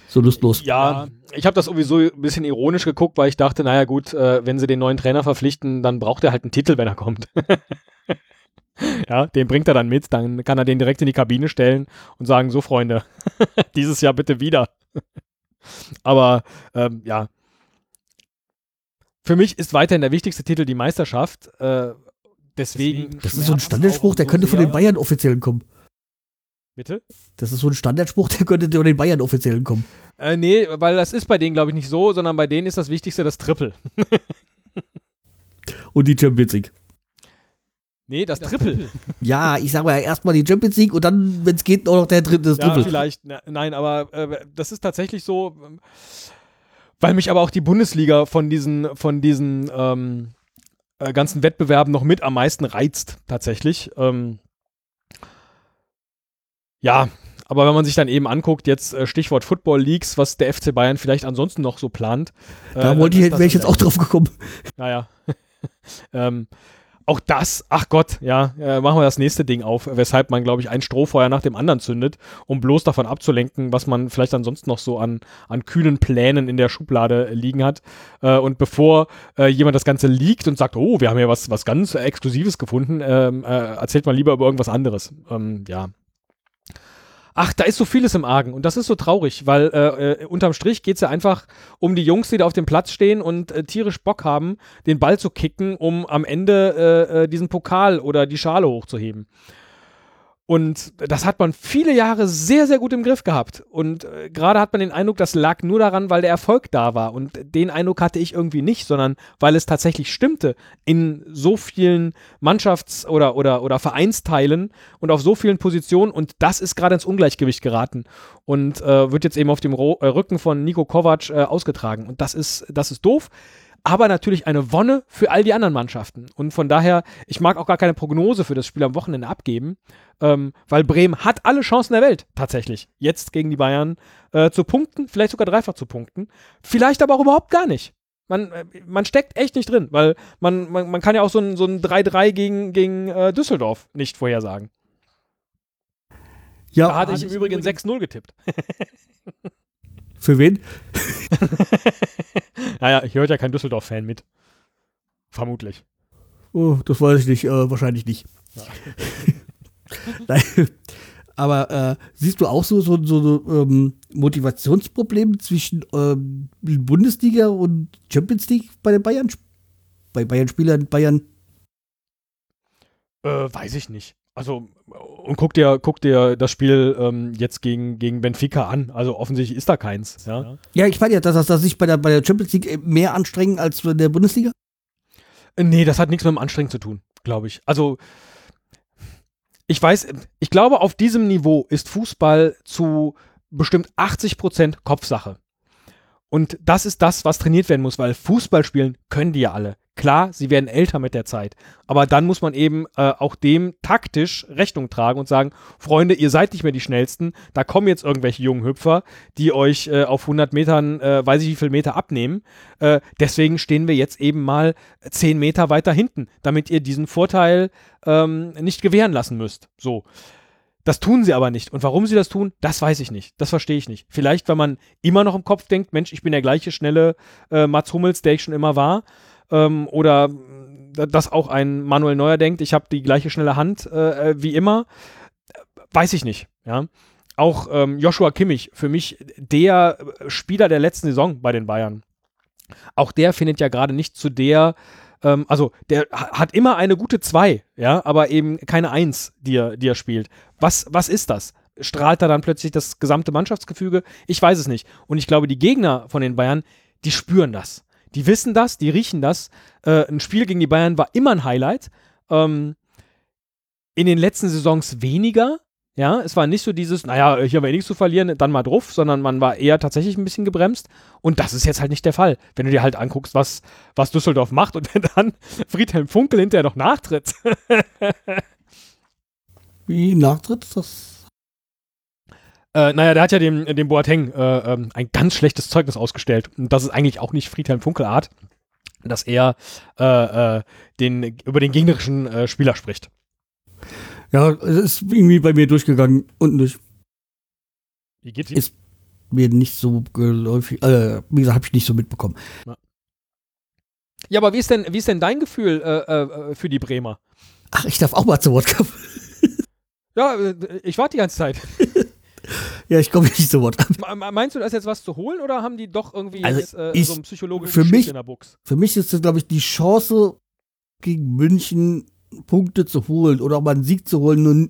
so lustlos. Ja, ich habe das sowieso ein bisschen ironisch geguckt, weil ich dachte, naja gut, äh, wenn sie den neuen Trainer verpflichten, dann braucht er halt einen Titel, wenn er kommt. (laughs) ja, den bringt er dann mit, dann kann er den direkt in die Kabine stellen und sagen, so Freunde, (laughs) dieses Jahr bitte wieder. Aber ähm, ja, für mich ist weiterhin der wichtigste Titel die Meisterschaft. Äh, deswegen. Das ist so ein Standardspruch, der könnte von den Bayern-Offiziellen kommen. Bitte? Das ist so ein Standardspruch, der könnte von den Bayern-Offiziellen kommen. Äh, nee, weil das ist bei denen, glaube ich, nicht so, sondern bei denen ist das Wichtigste das Triple. (laughs) Und die Champions League. Nee, das Triple. (laughs) Ja, ich sag mal erstmal die Champions League und dann, wenn es geht, auch noch der dritte das Ja, Triple. vielleicht. Na, nein, aber äh, das ist tatsächlich so, ähm, weil mich aber auch die Bundesliga von diesen, von diesen ähm, äh, ganzen Wettbewerben noch mit am meisten reizt, tatsächlich. Ähm, ja, aber wenn man sich dann eben anguckt, jetzt äh, Stichwort Football Leagues, was der FC Bayern vielleicht ansonsten noch so plant. äh, Da wollte ich, wäre ich jetzt auch drauf gekommen. Naja. (laughs) ähm, auch das, ach Gott, ja, äh, machen wir das nächste Ding auf, weshalb man, glaube ich, ein Strohfeuer nach dem anderen zündet, um bloß davon abzulenken, was man vielleicht ansonsten noch so an, an kühnen Plänen in der Schublade liegen hat. Äh, und bevor äh, jemand das Ganze liegt und sagt, oh, wir haben ja was, was ganz Exklusives gefunden, ähm, äh, erzählt man lieber über irgendwas anderes. Ähm, ja. Ach, da ist so vieles im Argen und das ist so traurig, weil äh, äh, unterm Strich geht es ja einfach um die Jungs, die da auf dem Platz stehen und äh, tierisch Bock haben, den Ball zu kicken, um am Ende äh, äh, diesen Pokal oder die Schale hochzuheben. Und das hat man viele Jahre sehr, sehr gut im Griff gehabt. Und äh, gerade hat man den Eindruck, das lag nur daran, weil der Erfolg da war. Und den Eindruck hatte ich irgendwie nicht, sondern weil es tatsächlich stimmte in so vielen Mannschafts- oder, oder, oder Vereinsteilen und auf so vielen Positionen. Und das ist gerade ins Ungleichgewicht geraten und äh, wird jetzt eben auf dem Ro äh, Rücken von Nico Kovac äh, ausgetragen. Und das ist, das ist doof aber natürlich eine Wonne für all die anderen Mannschaften. Und von daher, ich mag auch gar keine Prognose für das Spiel am Wochenende abgeben, ähm, weil Bremen hat alle Chancen der Welt, tatsächlich, jetzt gegen die Bayern äh, zu punkten, vielleicht sogar dreifach zu punkten, vielleicht aber auch überhaupt gar nicht. Man, äh, man steckt echt nicht drin, weil man, man, man kann ja auch so ein, so ein 3-3 gegen, gegen äh, Düsseldorf nicht vorhersagen. Ja, Da hatte ich im Übrigen 6-0 getippt. für wen? (laughs) naja, hier hört ja kein Düsseldorf-Fan mit. Vermutlich. Oh, das weiß ich nicht, äh, wahrscheinlich nicht. (laughs) Nein. Aber äh, siehst du auch so, so, so, so ähm, Motivationsprobleme zwischen ähm, Bundesliga und Champions League bei den Bayern? Bei Bayern-Spielern, Bayern? Äh, weiß ich nicht. Also, und guck dir, guck dir das Spiel ähm, jetzt gegen, gegen Benfica an. Also offensichtlich ist da keins. Ja, Ja, ich meine ja, dass das sich bei der, bei der Champions League mehr anstrengen als in der Bundesliga. Nee, das hat nichts mit dem Anstrengen zu tun, glaube ich. Also, ich weiß, ich glaube, auf diesem Niveau ist Fußball zu bestimmt 80 Prozent Kopfsache. Und das ist das, was trainiert werden muss, weil Fußball spielen können die ja alle. Klar, sie werden älter mit der Zeit. Aber dann muss man eben äh, auch dem taktisch Rechnung tragen und sagen, Freunde, ihr seid nicht mehr die Schnellsten. Da kommen jetzt irgendwelche jungen Hüpfer, die euch äh, auf 100 Metern, äh, weiß ich wie viel Meter abnehmen. Äh, deswegen stehen wir jetzt eben mal 10 Meter weiter hinten, damit ihr diesen Vorteil ähm, nicht gewähren lassen müsst. So. Das tun sie aber nicht. Und warum sie das tun, das weiß ich nicht. Das verstehe ich nicht. Vielleicht, weil man immer noch im Kopf denkt, Mensch, ich bin der gleiche schnelle äh, Mats Hummels, der ich schon immer war. Ähm, oder mh, dass auch ein Manuel Neuer denkt, ich habe die gleiche schnelle Hand äh, äh, wie immer. Weiß ich nicht. Ja. Auch ähm, Joshua Kimmich, für mich der äh, Spieler der letzten Saison bei den Bayern. Auch der findet ja gerade nicht zu der ähm, also der ha- hat immer eine gute 2, ja, aber eben keine 1, die er, die er spielt. Was, was ist das? Strahlt da dann plötzlich das gesamte Mannschaftsgefüge? Ich weiß es nicht. Und ich glaube, die Gegner von den Bayern, die spüren das. Die wissen das, die riechen das. Äh, ein Spiel gegen die Bayern war immer ein Highlight. Ähm, in den letzten Saisons weniger. Ja, es war nicht so dieses, naja, hier haben wir eh nichts zu verlieren, dann mal drauf, sondern man war eher tatsächlich ein bisschen gebremst. Und das ist jetzt halt nicht der Fall. Wenn du dir halt anguckst, was, was Düsseldorf macht und (laughs) dann Friedhelm Funkel hinterher noch nachtritt. (laughs) Wie Nachtritt? Das äh, naja, der hat ja dem, dem Boateng äh, ähm, ein ganz schlechtes Zeugnis ausgestellt. Und das ist eigentlich auch nicht Friedhelm Funkel-Art, dass er äh, äh, den, über den gegnerischen äh, Spieler spricht. Ja, es ist irgendwie bei mir durchgegangen und durch. Wie geht's Ist- Mir nicht so geläufig, äh, wie gesagt, habe ich nicht so mitbekommen. Ja, aber wie ist denn, wie ist denn dein Gefühl äh, äh, für die Bremer? Ach, ich darf auch mal zu Wort kommen. (laughs) Ja, äh, ich warte die ganze Zeit. (laughs) Ja, ich komme nicht zu Wort. Meinst du, da ist jetzt was zu holen oder haben die doch irgendwie also jetzt, äh, ich, so ein psychologisches für mich, in der Box? Für mich ist das, glaube ich, die Chance, gegen München Punkte zu holen oder auch mal einen Sieg zu holen, nur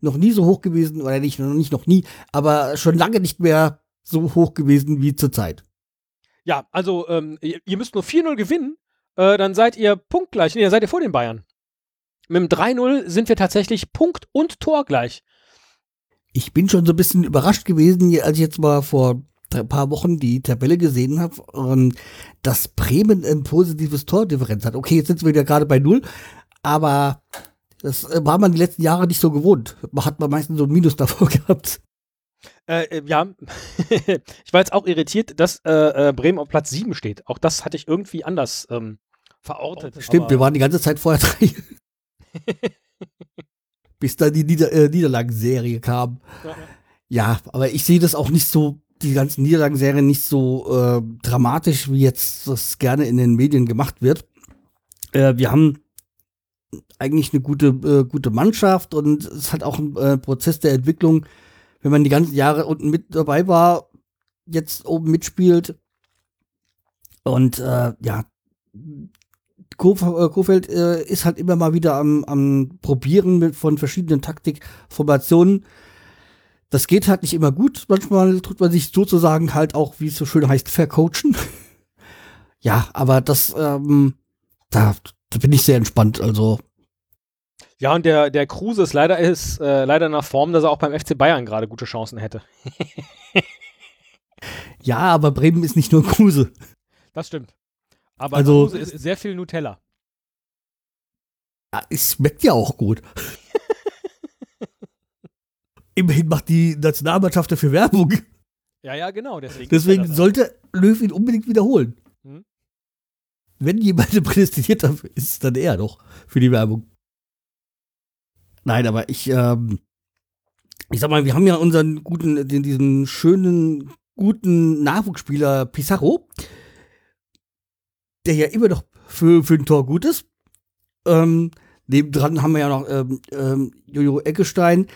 noch nie so hoch gewesen, oder nicht, noch nicht noch nie, aber schon lange nicht mehr so hoch gewesen wie zurzeit. Ja, also ähm, ihr, ihr, müsst nur 4-0 gewinnen, äh, dann seid ihr punktgleich. Nee, dann seid ihr vor den Bayern. Mit dem 3-0 sind wir tatsächlich Punkt und Tor gleich. Ich bin schon so ein bisschen überrascht gewesen, als ich jetzt mal vor ein paar Wochen die Tabelle gesehen habe und dass Bremen ein positives Tordifferenz hat. Okay, jetzt sind wir wieder gerade bei null, aber das war man die letzten Jahre nicht so gewohnt. Man hat man meistens so ein Minus davor (laughs) gehabt. Äh, äh ja, (laughs) ich war jetzt auch irritiert, dass äh, äh Bremen auf Platz 7 steht. Auch das hatte ich irgendwie anders ähm, verortet. Stimmt, wir waren die ganze Zeit vorher (laughs) drei. Bis dann die Nieder äh, Niederlagenserie kam. Ja. ja, aber ich sehe das auch nicht so, die ganzen Niederlagenserien nicht so äh, dramatisch, wie jetzt das gerne in den Medien gemacht wird. Äh, wir haben eigentlich eine gute, äh, gute Mannschaft und es hat auch ein äh, Prozess der Entwicklung, wenn man die ganzen Jahre unten mit dabei war, jetzt oben mitspielt. Und äh, ja, äh, Kofeld äh, ist halt immer mal wieder am, am Probieren mit, von verschiedenen Taktikformationen. Das geht halt nicht immer gut. Manchmal tut man sich sozusagen halt auch, wie es so schön heißt, vercoachen. (laughs) ja, aber das, ähm, da, da bin ich sehr entspannt. Also ja, und der, der Kruse ist leider, ist äh, leider nach Form, dass er auch beim FC Bayern gerade gute Chancen hätte. (laughs) ja, aber Bremen ist nicht nur Kruse. Das stimmt. Aber also, Kruse ist sehr viel Nutella. Ja, es schmeckt ja auch gut. (laughs) Immerhin macht die Nationalmannschaft dafür Werbung. Ja, ja, genau. Deswegen, deswegen sollte Löw ihn unbedingt wiederholen. Wenn jemand (laughs) prädestiniert dafür ist, dann er doch für die Werbung. Nein, aber ich, ähm, ich sag mal, wir haben ja unseren guten, den, diesen schönen, guten Nachwuchsspieler Pizarro, der ja immer noch für, für ein Tor gut ist. Ähm, nebendran haben wir ja noch ähm, ähm, Jojo Eckestein,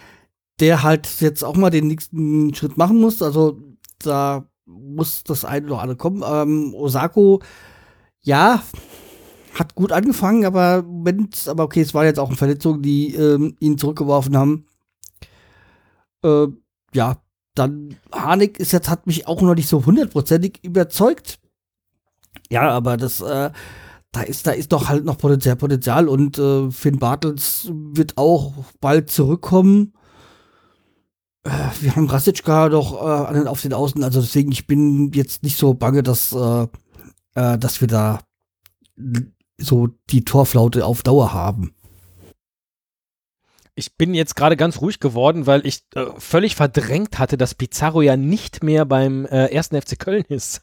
der halt jetzt auch mal den nächsten Schritt machen muss. Also da muss das eine oder andere kommen. Ähm, Osako, ja, hat gut angefangen, aber Moment, aber okay, es war jetzt auch eine Verletzung, die ähm, ihn zurückgeworfen haben. Äh, ja, dann Harnik ist jetzt, hat mich auch noch nicht so hundertprozentig überzeugt. Ja, aber das, äh, da ist, da ist doch halt noch Potenzial, Potenzial und äh, Finn Bartels wird auch bald zurückkommen. Äh, wir haben Rasitschka doch äh, auf den Außen, also deswegen, ich bin jetzt nicht so bange, dass, äh, äh, dass wir da so die Torflaute auf Dauer haben. Ich bin jetzt gerade ganz ruhig geworden, weil ich äh, völlig verdrängt hatte, dass Pizarro ja nicht mehr beim äh, ersten FC Köln ist,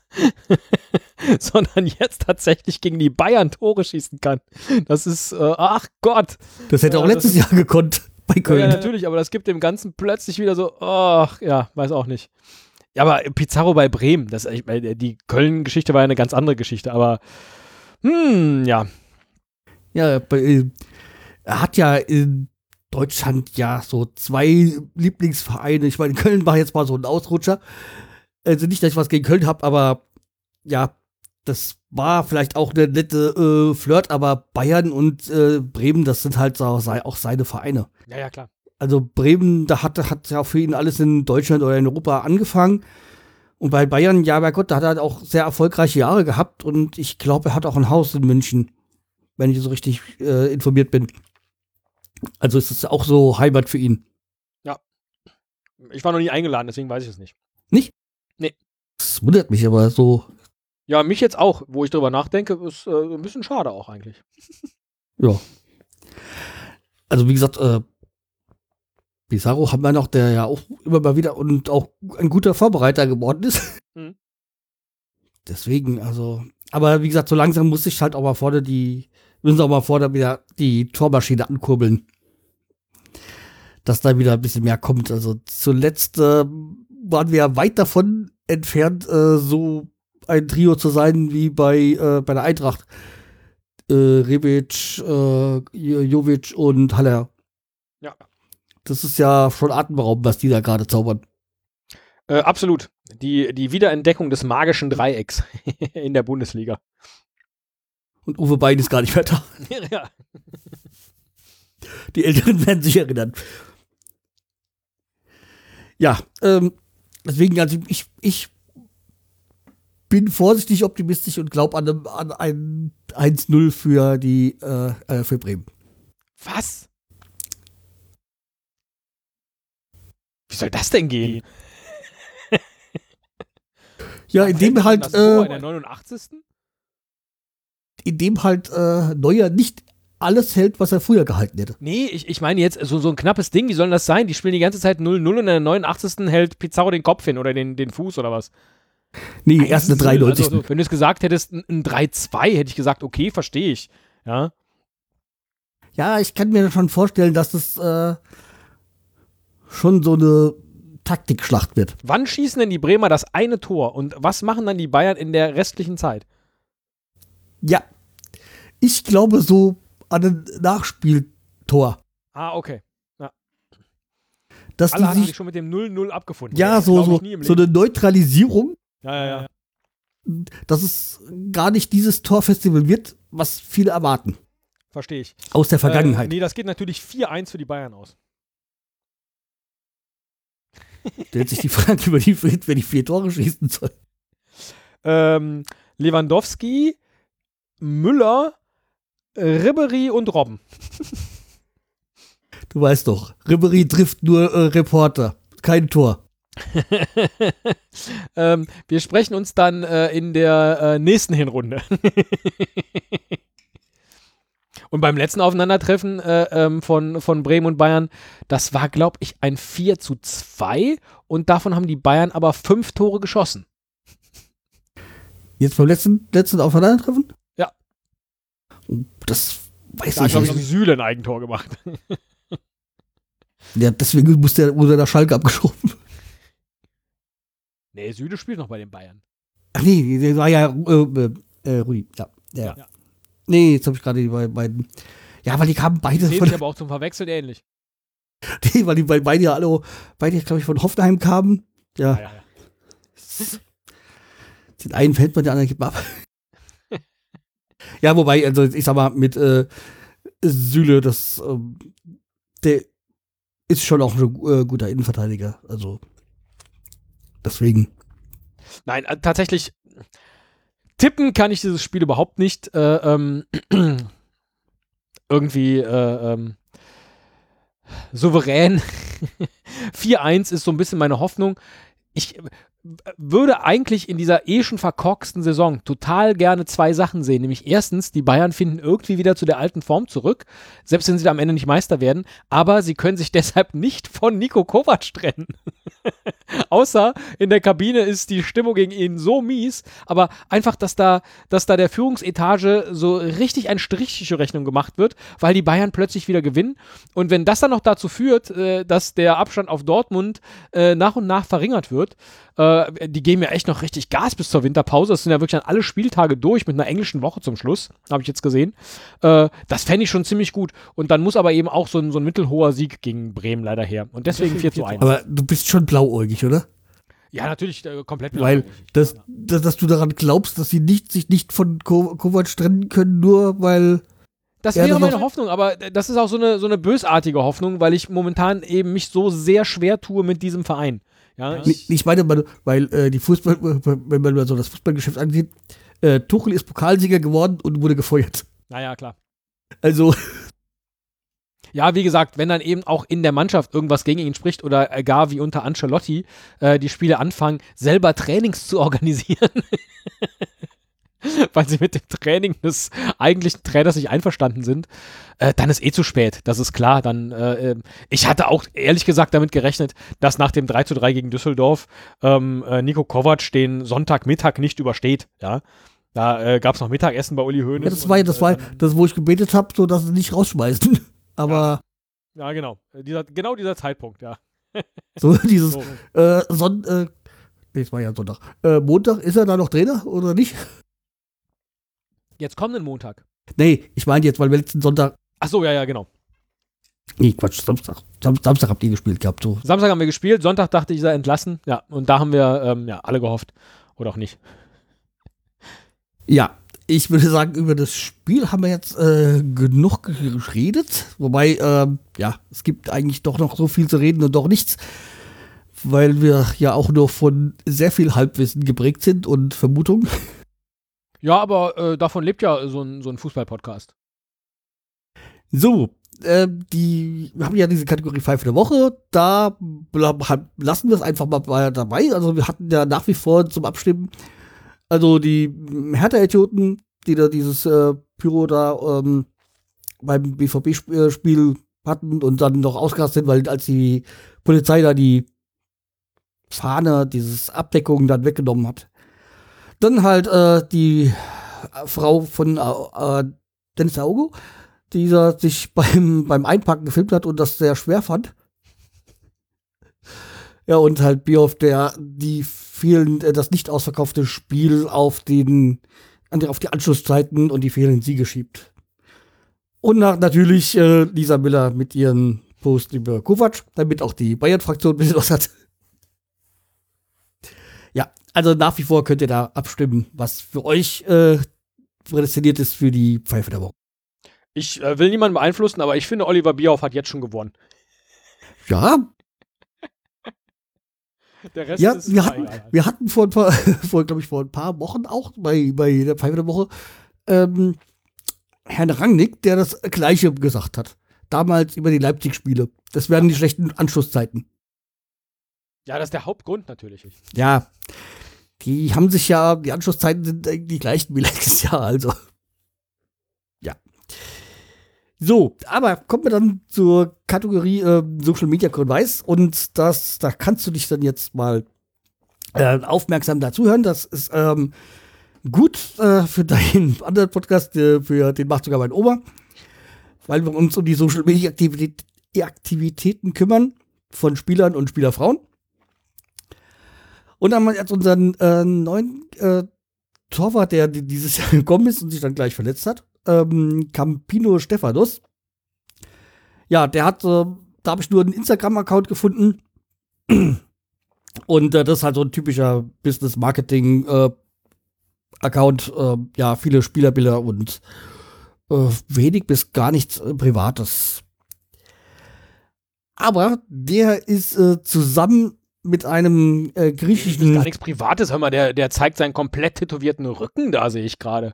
(laughs) sondern jetzt tatsächlich gegen die Bayern Tore schießen kann. Das ist, äh, ach Gott. Das hätte auch letztes Jahr gekonnt bei Köln. Ja, natürlich, aber das gibt dem Ganzen plötzlich wieder so, ach ja, weiß auch nicht. Ja, aber Pizarro bei Bremen, das, ich, die Köln-Geschichte war ja eine ganz andere Geschichte, aber hm, ja. Ja, äh, er hat ja in Deutschland ja so zwei Lieblingsvereine. Ich meine, Köln war jetzt mal so ein Ausrutscher. Also nicht, dass ich was gegen Köln habe, aber ja, das war vielleicht auch eine nette äh, Flirt, aber Bayern und äh, Bremen, das sind halt auch seine Vereine. Ja, ja, klar. Also Bremen, da hat, hat ja für ihn alles in Deutschland oder in Europa angefangen. Und bei Bayern, ja, bei Gott, da hat er halt auch sehr erfolgreiche Jahre gehabt und ich glaube, er hat auch ein Haus in München, wenn ich so richtig äh, informiert bin. Also ist es auch so Heimat für ihn. Ja. Ich war noch nie eingeladen, deswegen weiß ich es nicht. Nicht? Nee. Das wundert mich aber so. Ja, mich jetzt auch, wo ich drüber nachdenke, ist äh, ein bisschen schade auch eigentlich. (laughs) ja. Also wie gesagt, äh, Pizarro haben wir noch, der ja auch immer mal wieder und auch ein guter Vorbereiter geworden ist. Mhm. (laughs) Deswegen, also, aber wie gesagt, so langsam muss ich halt auch mal vorne die, müssen sie auch mal vorne wieder die Tormaschine ankurbeln. Dass da wieder ein bisschen mehr kommt. Also zuletzt äh, waren wir weit davon entfernt, äh, so ein Trio zu sein wie bei, äh, bei der Eintracht. Äh, Rebic, äh, Jovic und Haller. Ja. Das ist ja schon atemberaubend, was die da gerade zaubern. Äh, absolut. Die, die Wiederentdeckung des magischen Dreiecks (laughs) in der Bundesliga. Und Uwe Bein ist gar nicht mehr da. (laughs) ja. Die Älteren werden sich erinnern. Ja, ähm, deswegen, also ich, ich bin vorsichtig optimistisch und glaube an, an ein 1-0 für die äh, äh, für Bremen. Was? Wie soll das denn gehen? (laughs) ja, indem halt. Äh, in der 89. Indem halt äh, Neuer nicht alles hält, was er früher gehalten hätte. Nee, ich, ich meine jetzt so, so ein knappes Ding, wie soll das sein? Die spielen die ganze Zeit 0-0 und in der 89. hält Pizarro den Kopf hin oder den, den Fuß oder was? Nee, erst eine 93. Also, wenn du es gesagt hättest, ein 3-2, hätte ich gesagt, okay, verstehe ich. Ja. Ja, ich kann mir schon vorstellen, dass das äh, schon so eine Taktikschlacht wird. Wann schießen denn die Bremer das eine Tor und was machen dann die Bayern in der restlichen Zeit? Ja, ich glaube so an ein Nachspieltor. Ah, okay. Ja. Dass Alle die sich, schon mit dem 0-0 abgefunden. Ja, so, so, so eine Neutralisierung. Ja, ja, ja. Dass es gar nicht dieses Torfestival wird, was viele erwarten. Verstehe ich. Aus der Vergangenheit. Äh, nee, das geht natürlich 4-1 für die Bayern aus. Stellt sich die Frage über die wenn ich vier Tore schießen soll. Ähm, Lewandowski, Müller, Ribery und Robben. Du weißt doch, Ribery trifft nur äh, Reporter, kein Tor. (laughs) ähm, wir sprechen uns dann äh, in der äh, nächsten Hinrunde. (laughs) und beim letzten Aufeinandertreffen äh, ähm, von, von Bremen und Bayern, das war, glaube ich, ein 4 zu 2 und davon haben die Bayern aber fünf Tore geschossen. Jetzt beim letzten, letzten Aufeinandertreffen? Ja. Das weiß da ich nicht. Da ich Süle ein Eigentor gemacht. ja, deswegen muss der, wurde der Schalke abgeschoben. Nee, Süle spielt noch bei den Bayern. Ach nee, der war ja äh, äh, Rudi. Ja, ja. ja. Nee, jetzt habe ich gerade die beiden. Ja, weil die kamen beide die von. aber auch zum Verwechseln ähnlich. (laughs) Nee, weil die beide ja alle, beide, glaube ich, von Hoffenheim kamen. Ja. ja, ja, ja. (laughs) Den einen fällt man, der andere gibt ab. (laughs) ja, wobei, also ich sag mal, mit äh, Süle, das, ähm, der ist schon auch ein äh, guter Innenverteidiger. Also Deswegen. Nein, äh, tatsächlich. Tippen kann ich dieses Spiel überhaupt nicht äh, ähm, (clears throat) irgendwie äh, ähm, souverän. (laughs) 4-1 ist so ein bisschen meine Hoffnung. Ich würde eigentlich in dieser eh schon verkorksten Saison total gerne zwei Sachen sehen. Nämlich erstens, die Bayern finden irgendwie wieder zu der alten Form zurück, selbst wenn sie da am Ende nicht Meister werden, aber sie können sich (laughs) deshalb nicht von Nico Kovac trennen. (laughs) Außer in der Kabine ist die Stimmung gegen ihn so mies, aber einfach, dass da, dass da der Führungsetage so richtig ein Strich Rechnung gemacht wird, weil die Bayern plötzlich wieder gewinnen. Und wenn das dann noch dazu führt, äh, dass der Abstand auf Dortmund äh, nach und nach verringert wird, äh, die geben ja echt noch richtig Gas bis zur Winterpause. Das sind ja wirklich dann alle Spieltage durch mit einer englischen Woche zum Schluss, habe ich jetzt gesehen. Äh, das fände ich schon ziemlich gut. Und dann muss aber eben auch so ein, so ein mittelhoher Sieg gegen Bremen leider her. Und deswegen 4 zu 1. Aber du bist schon blauäugig, oder? Ja, natürlich, äh, komplett blauäugig. Weil, das, dass, dass du daran glaubst, dass sie nicht, sich nicht von Ko Kovac trennen können, nur weil. Das wäre meine Hoffnung, aber das ist auch so eine, so eine bösartige Hoffnung, weil ich momentan eben mich so sehr schwer tue mit diesem Verein. Ja, ich, ich meine, weil äh, die Fußball, (laughs) wenn man so das Fußballgeschäft ansieht, äh, Tuchel ist Pokalsieger geworden und wurde gefeuert. Naja, klar. Also. (laughs) Ja, wie gesagt, wenn dann eben auch in der Mannschaft irgendwas gegen ihn spricht oder gar wie unter Ancelotti äh, die Spiele anfangen, selber Trainings zu organisieren. (laughs) (laughs) weil sie mit dem Training des eigentlichen Trainers nicht einverstanden sind, äh, dann ist eh zu spät. Das ist klar. Dann, äh, ähm, ich hatte auch ehrlich gesagt damit gerechnet, dass nach dem 3 zu 3 gegen Düsseldorf ähm, äh, Nico Kovac den Sonntagmittag nicht übersteht. Ja. Da äh, gab es noch Mittagessen bei Uli Hoeneß. Ja, das war ja, das war das, wo ich gebetet habe, so dass sie nicht rausschmeißen. (laughs) Aber. Ja, ja genau. Dieser, genau dieser Zeitpunkt, ja. (laughs) so dieses so. Äh, Son äh, nee, das war ja Sonntag. Äh, Montag ist er da noch Trainer oder nicht? Jetzt kommenden Montag. Nee, ich meine jetzt, weil wir letzten Sonntag. Ach so, ja, ja, genau. Nee, Quatsch, Samstag. Sam Samstag habt ihr gespielt gehabt. So. Samstag haben wir gespielt, Sonntag dachte ich, sei entlassen. Ja, und da haben wir ähm, ja, alle gehofft. Oder auch nicht. Ja, ich würde sagen, über das Spiel haben wir jetzt äh, genug geredet. Wobei, ähm, ja, es gibt eigentlich doch noch so viel zu reden und doch nichts. Weil wir ja auch nur von sehr viel Halbwissen geprägt sind und Vermutungen. (laughs) Ja, aber äh, davon lebt ja so ein, so ein Fußball-Podcast. So, äh, die, wir haben ja diese Kategorie Pfeife der Woche. Da lassen wir es einfach mal dabei. Also wir hatten ja nach wie vor zum Abstimmen, also die Hertha-Idioten, die da dieses äh, Pyro da ähm, beim BVB-Spiel hatten und dann noch ausgerastet sind, weil als die Polizei da die Fahne, dieses Abdeckung dann weggenommen hat. Dann halt äh, die Frau von äh, Dennis Augo, dieser sich (laughs) beim, beim Einpacken gefilmt hat und das sehr schwer fand. Ja, und halt Bioff, der die vielen, äh, das nicht ausverkaufte Spiel auf den, auf die Anschlusszeiten und die fehlenden Siege schiebt. Und nach, natürlich äh, Lisa Miller mit ihren Post über Kovac, damit auch die Bayern-Fraktion ein bisschen was hat. Also nach wie vor könnt ihr da abstimmen, was für euch äh, prädestiniert ist für die Pfeife der Woche. Ich äh, will niemanden beeinflussen, aber ich finde, Oliver Bierhoff hat jetzt schon gewonnen. Ja. Der Rest ja, ist wir hatten, wir hatten vor ein paar, (laughs) vor, glaube ich, vor ein paar Wochen auch bei, bei der Pfeife der Woche ähm, Herrn Rangnick, der das Gleiche gesagt hat. Damals über die Leipzig-Spiele. Das wären die schlechten Anschlusszeiten. Ja, das ist der Hauptgrund natürlich. Ja. Die haben sich ja, die Anschlusszeiten sind die gleichen wie letztes Jahr, also. So, aber kommen wir dann zur Kategorie äh, Social Media Weiß und das, da kannst du dich dann jetzt mal äh, aufmerksam dazuhören. Das ist ähm, gut äh, für deinen (laughs) anderen Podcast, äh, für den macht sogar mein Oma, weil wir uns um die Social Media Aktivität, Aktivitäten kümmern von Spielern und Spielerfrauen. Und dann jetzt unseren äh, neuen äh, Torwart, der dieses (laughs) Jahr gekommen ist und sich dann gleich verletzt hat ähm, Campino Stefanos. Ja, der hat, äh, da habe ich nur einen Instagram-Account gefunden. (clears throat) Und äh, das ist halt so ein typischer Business-Marketing-Account. Äh, ja, viele Spielerbilder und äh, wenig bis gar nichts äh, Privates. Aber der ist äh, zusammen mit einem äh, griechischen. Gar nichts Privates, hör mal, der, der zeigt seinen komplett tätowierten Rücken da, sehe ich gerade.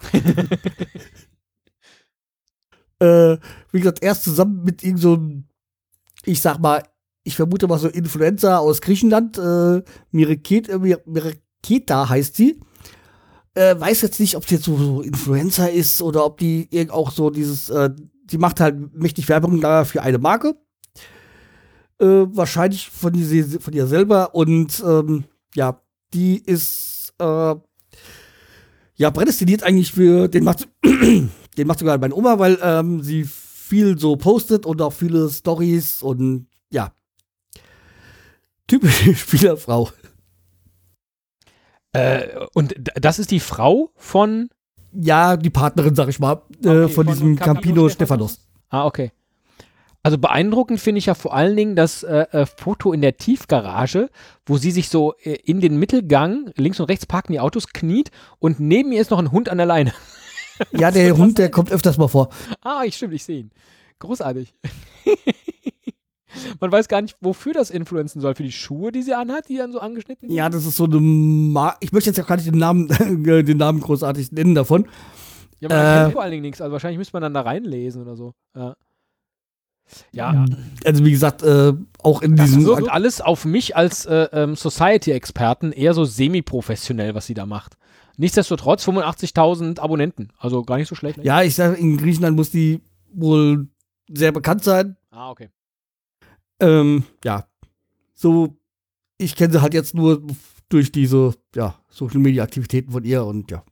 (laughs) äh, wie gesagt, erst zusammen mit irgend so ich sag mal, ich vermute mal so Influencer aus Griechenland, äh, Mireketa, äh, Mireketa heißt sie. Äh, weiß jetzt nicht, ob sie jetzt so, so Influencer ist oder ob die auch so dieses, äh, die macht halt mächtig Werbung da für eine Marke. Äh, wahrscheinlich von, die, von ihr selber und ähm, ja, die ist äh, ja, prädestiniert eigentlich für, den macht, (clears throat) den macht sogar meine Oma, weil ähm, sie viel so postet und auch viele Stories und ja. Typische (laughs) Spielerfrau. Äh, und das ist die Frau von? Ja, die Partnerin, sag ich mal, äh, okay, von, von, diesem Campino, Campino Stefanos. Ah, okay. Also beeindruckend finde ich ja vor allen Dingen das äh, äh, Foto in der Tiefgarage, wo sie sich so äh, in den Mittelgang, links und rechts parken die Autos, kniet und neben ihr ist noch ein Hund an der Leine. Ja, (laughs) der Hund, der kommt öfters mal vor. Ah, ich stimmt, ich sehe ihn. Großartig. (laughs) Man weiß gar nicht, wofür das influenzen soll. Für die Schuhe, die sie anhat, die dann so angeschnitten sind? Ja, das ist so eine. Ma ich möchte jetzt ja gar nicht den Namen, (laughs) den Namen großartig nennen davon. Ja, man äh, kennt vor allen Dingen nichts. Also wahrscheinlich müsste man dann da reinlesen oder so. Ja. Ja. Also wie gesagt, äh, auch in diesem. Das wirkt alles auf mich als äh, ähm, Society-Experten eher so semi-professionell, was sie da macht. Nichtsdestotrotz 85.000 Abonnenten, also gar nicht so schlecht. Ja, ich sage, in Griechenland muss die wohl sehr bekannt sein. Ah, okay. Ähm, ja, so, ich kenne sie halt jetzt nur durch diese, ja, Social-Media-Aktivitäten von ihr und ja.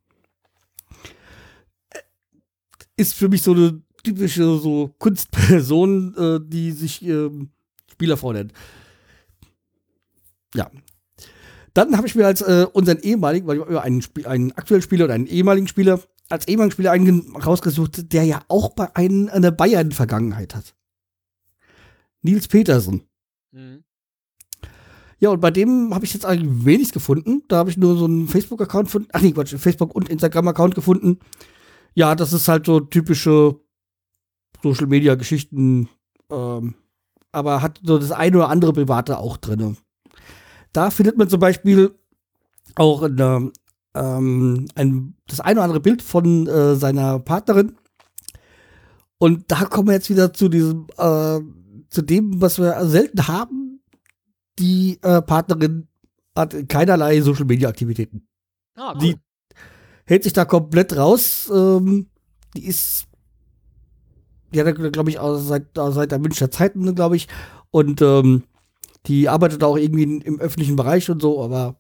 Ist für mich so eine typische so Kunstperson, äh, die sich äh, Spielerfrau nennt. Ja. Dann habe ich mir als äh, unseren ehemaligen, weil ich über einen, Spiel, einen aktuellen Spieler oder einen ehemaligen Spieler, als ehemaligen Spieler einen rausgesucht, der ja auch bei einen, eine Bayern-Vergangenheit hat. Nils Petersen. Mhm. Ja, und bei dem habe ich jetzt eigentlich wenig gefunden. Da habe ich nur so einen Facebook-Account gefunden. Ach nee, Quatsch, Facebook- und Instagram-Account gefunden. Ja, das ist halt so typische Social-Media-Geschichten. Ähm, aber hat so das eine oder andere Private auch drin. Da findet man zum Beispiel auch eine, ähm, ein, das eine oder andere Bild von äh, seiner Partnerin. Und da kommen wir jetzt wieder zu diesem, äh, zu dem, was wir selten haben die äh, Partnerin hat keinerlei Social Media Aktivitäten. Ah, cool. Die hält sich da komplett raus. Ähm, die ist, die hat, glaube ich, seit, seit der Münchner Zeiten, glaube ich. Und ähm, die arbeitet auch irgendwie im öffentlichen Bereich und so, aber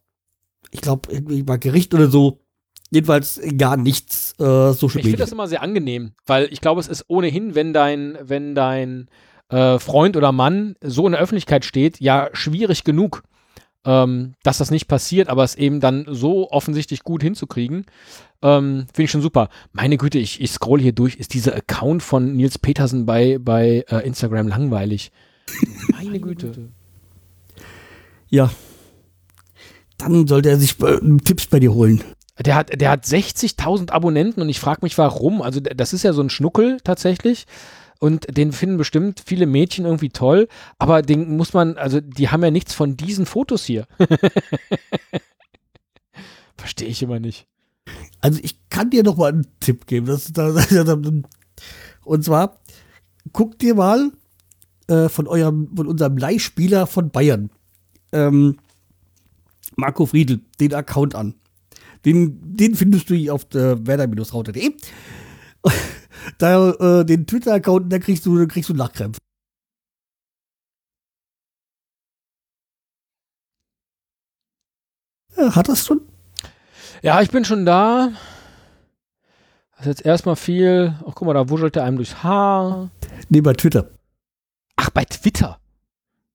ich glaube, irgendwie bei Gericht oder so. Jedenfalls gar nichts äh, Social Media. Ich finde das immer sehr angenehm, weil ich glaube, es ist ohnehin, wenn dein, wenn dein äh, Freund oder Mann so in der Öffentlichkeit steht, ja schwierig genug, ähm, dass das nicht passiert, aber es eben dann so offensichtlich gut hinzukriegen, ähm, finde ich schon super. Meine Güte, ich, ich scroll hier durch, ist dieser Account von Nils Petersen bei, bei äh, Instagram langweilig. Meine Güte. Ja. Dann sollte er sich äh, Tipps bei dir holen. Der hat, der hat 60.000 Abonnenten und ich frage mich warum. Also das ist ja so ein Schnuckel tatsächlich und den finden bestimmt viele Mädchen irgendwie toll, aber den muss man, also die haben ja nichts von diesen Fotos hier. (laughs) Verstehe ich immer nicht. Also ich kann dir noch mal einen Tipp geben. Das, das, und zwar, guck dir mal äh, von eurem, von unserem Leihspieler von Bayern, ähm, Marco Friedl, den Account an. Den, den findest du auf der werder-rauter.de da, äh, den Twitter-Account, da kriegst du, kriegst du Lachkrämpfe. Ja, hat das schon? Ja, ich bin schon da. Das ist jetzt erstmal viel. Ach, guck mal, da wuschelt er einem durchs Haar. Nee, bei Twitter. Ach, bei Twitter.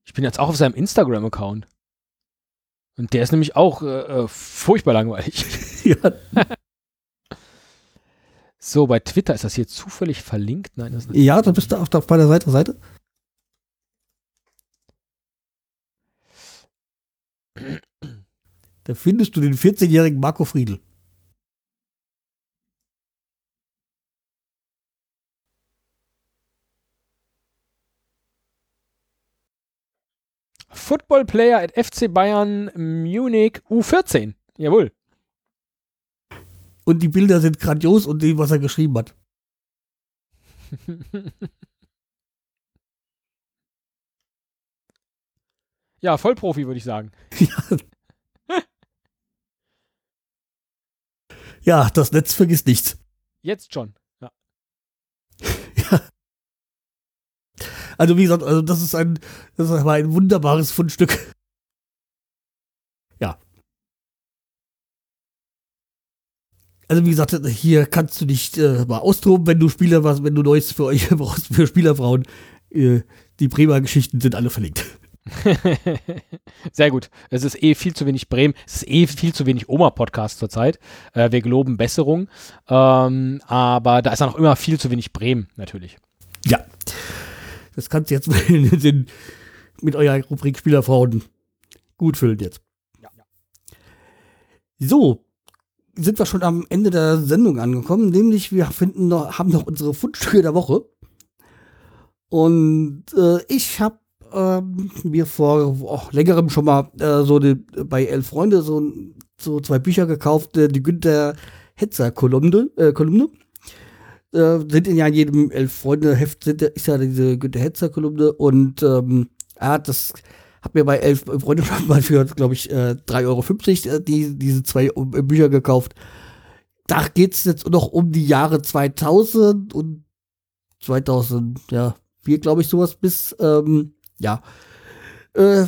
Ich bin jetzt auch auf seinem Instagram-Account. Und der ist nämlich auch äh, äh furchtbar langweilig. (laughs) ja. (laughs) So, bei Twitter ist das hier zufällig verlinkt? Nein, das ist nicht. Ja, da bist du auf, auf bei der Seite. Seite. Da findest du den 14-jährigen Marco Friedl. Football Player at FC Bayern Munich U14. Jawohl. Und die Bilder sind grandios und dem, was er geschrieben hat. (laughs) ja, Vollprofi, würde ich sagen. Ja. ja, das Netz vergisst nichts. Jetzt schon. Ja. (laughs) ja. Also wie gesagt, also das ist ein, das ist ein wunderbares Fundstück. Also wie gesagt, hier kannst du dich äh, mal austoben, wenn du Spieler was, wenn du Neues für euch (laughs) brauchst, für Spielerfrauen. Äh, die Bremer Geschichten sind alle verlinkt. (laughs) Sehr gut. Es ist eh viel zu wenig Bremen. Es ist eh viel zu wenig Oma-Podcast zurzeit. Äh, wir geloben Besserung. Ähm, aber da ist auch immer viel zu wenig Bremen, natürlich. Ja. Das kannst du jetzt mit, mit eurer Rubrik Spielerfrauen gut füllen jetzt. Ja. So, sind wir schon am Ende der Sendung angekommen, nämlich wir finden noch, haben noch unsere Fundstücke der Woche. Und äh, ich habe ähm, mir vor oh, längerem schon mal äh, so die, bei Elf Freunde so, so zwei Bücher gekauft, äh, die Günther Hetzer Kolumne. Äh, Kolumne. Äh, sind in ja in jedem Elf Freunde Heft sind, ist ja diese Günther Hetzer Kolumne und ähm, er hat das hab mir bei elf Freunde (laughs) mal für, glaube ich, äh, 3,50 Euro äh, die, diese zwei äh, Bücher gekauft. Da geht es jetzt noch um die Jahre 2000 und 2000, ja, glaube ich, sowas bis, ähm, ja, äh,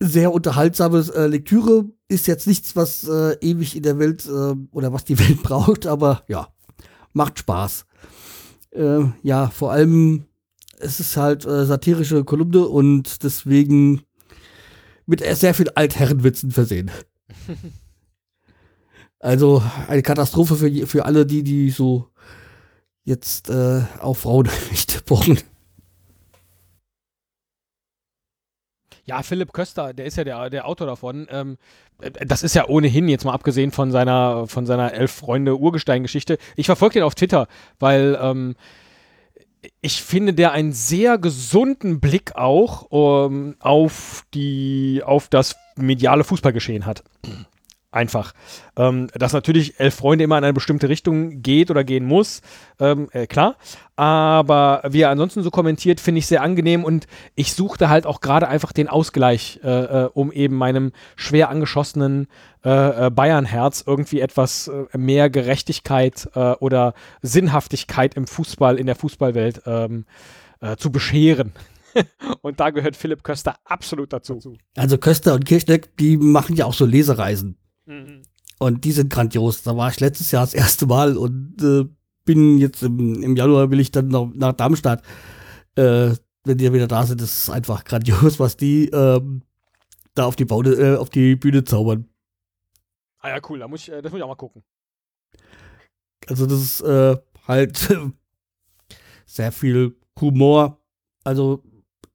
sehr unterhaltsame äh, Lektüre. Ist jetzt nichts, was äh, ewig in der Welt äh, oder was die (laughs) Welt braucht, aber ja, macht Spaß. Äh, ja, vor allem es ist halt äh, satirische Kolumne und deswegen mit sehr viel Altherrenwitzen versehen. (laughs) Also eine Katastrophe für, für alle die, die so jetzt äh, auf Frauenrechte (laughs) pochen. Ja, Philipp Köster, der ist ja der, der Autor davon. Ähm, das ist ja ohnehin, jetzt mal abgesehen von seiner, von seiner Elf-Freunde-Urgestein-Geschichte. Ich verfolge den auf Twitter, weil ähm, ich finde, der einen sehr gesunden Blick auch ähm, auf, die, auf das mediale Fußballgeschehen hat einfach. Ähm, dass natürlich Elf Freunde immer in eine bestimmte Richtung geht oder gehen muss, ähm, äh, klar. Aber wie er ansonsten so kommentiert, finde ich sehr angenehm und ich suchte halt auch gerade einfach den Ausgleich, äh, äh, um eben meinem schwer angeschossenen äh, äh, Bayern-Herz irgendwie etwas äh, mehr Gerechtigkeit oder Sinnhaftigkeit im Fußball, in der Fußballwelt ähm, zu bescheren. (laughs) und da gehört Philipp Köster absolut dazu. Also Köster und Kirchneck, die machen ja auch so Lesereisen. Mhm. Und die sind grandios. Da war ich letztes Jahr das erste Mal und äh, bin jetzt im, im, Januar will ich dann noch nach Darmstadt. Äh, wenn die wieder da sind, das ist einfach grandios, was die ähm, da auf die, Baune, äh, auf die Bühne zaubern. Ah ja, cool, da muss ich, äh, das muss ich auch mal gucken. Also das ist äh, halt (laughs) sehr viel Humor. Also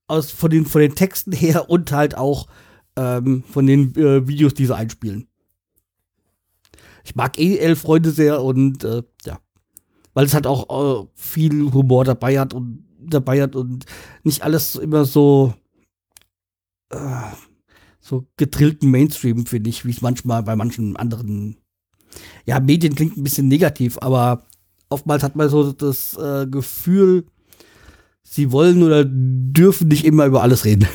aus, von, den, von den Texten her und halt auch ähm, von den äh, Videos, die sie einspielen ich mag eh elf Freunde sehr und äh, ja, weil es halt auch äh, viel Humor dabei hat und dabei hat und nicht alles immer so äh, so getrillten Mainstream finde ich, wie es manchmal bei manchen anderen ja Medien klingt ein bisschen negativ, aber oftmals hat man so das äh, Gefühl, sie wollen oder dürfen nicht immer über alles reden.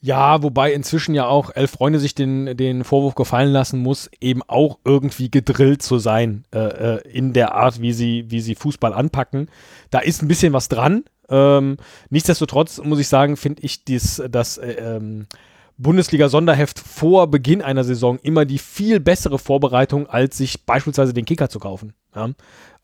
Ja, wobei inzwischen ja auch Elf Freunde sich den, den Vorwurf gefallen lassen muss, eben auch irgendwie gedrillt zu sein äh, äh, in der Art, wie sie, wie sie Fußball anpacken. Da ist ein bisschen was dran. Ähm, nichtsdestotrotz muss ich sagen, finde ich dies, das äh, ähm, Bundesliga-Sonderheft vor Beginn einer Saison immer die viel bessere Vorbereitung, als sich beispielsweise den Kicker zu kaufen. Ja?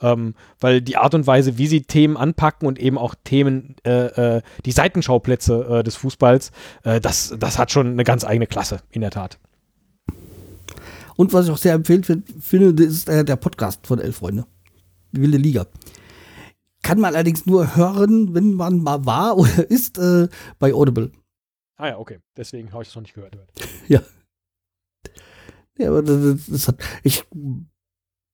Ähm, weil die Art und Weise, wie sie Themen anpacken und eben auch Themen, äh, äh, die Seitenschauplätze äh, des Fußballs, äh, das, das hat schon eine ganz eigene Klasse, in der Tat. Und was ich auch sehr empfehlenswert finde, ist äh, der Podcast von Elf Freunde. Die wilde Liga. Kann man allerdings nur hören, wenn man mal war oder (laughs) ist äh, bei Audible. Ah ja, okay. Deswegen habe ich es noch nicht gehört. ja. Ja, aber das, das hat. Ich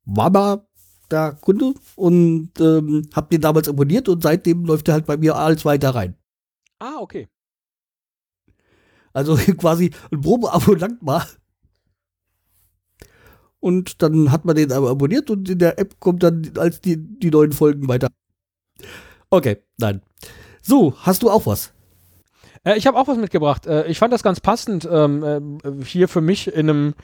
war mal da Kunde und ähm, hab den damals abonniert und seitdem läuft er halt bei mir alles weiter rein. Ah, okay. Also (laughs) quasi ein Probeabo lang mal. Und dann hat man den aber abonniert und in der App kommt dann als die, die neuen Folgen weiter. Okay, nein. So, hast du auch was? Äh, ich habe auch was mitgebracht. Äh, ich fand das ganz passend, ähm, äh, hier für mich in einem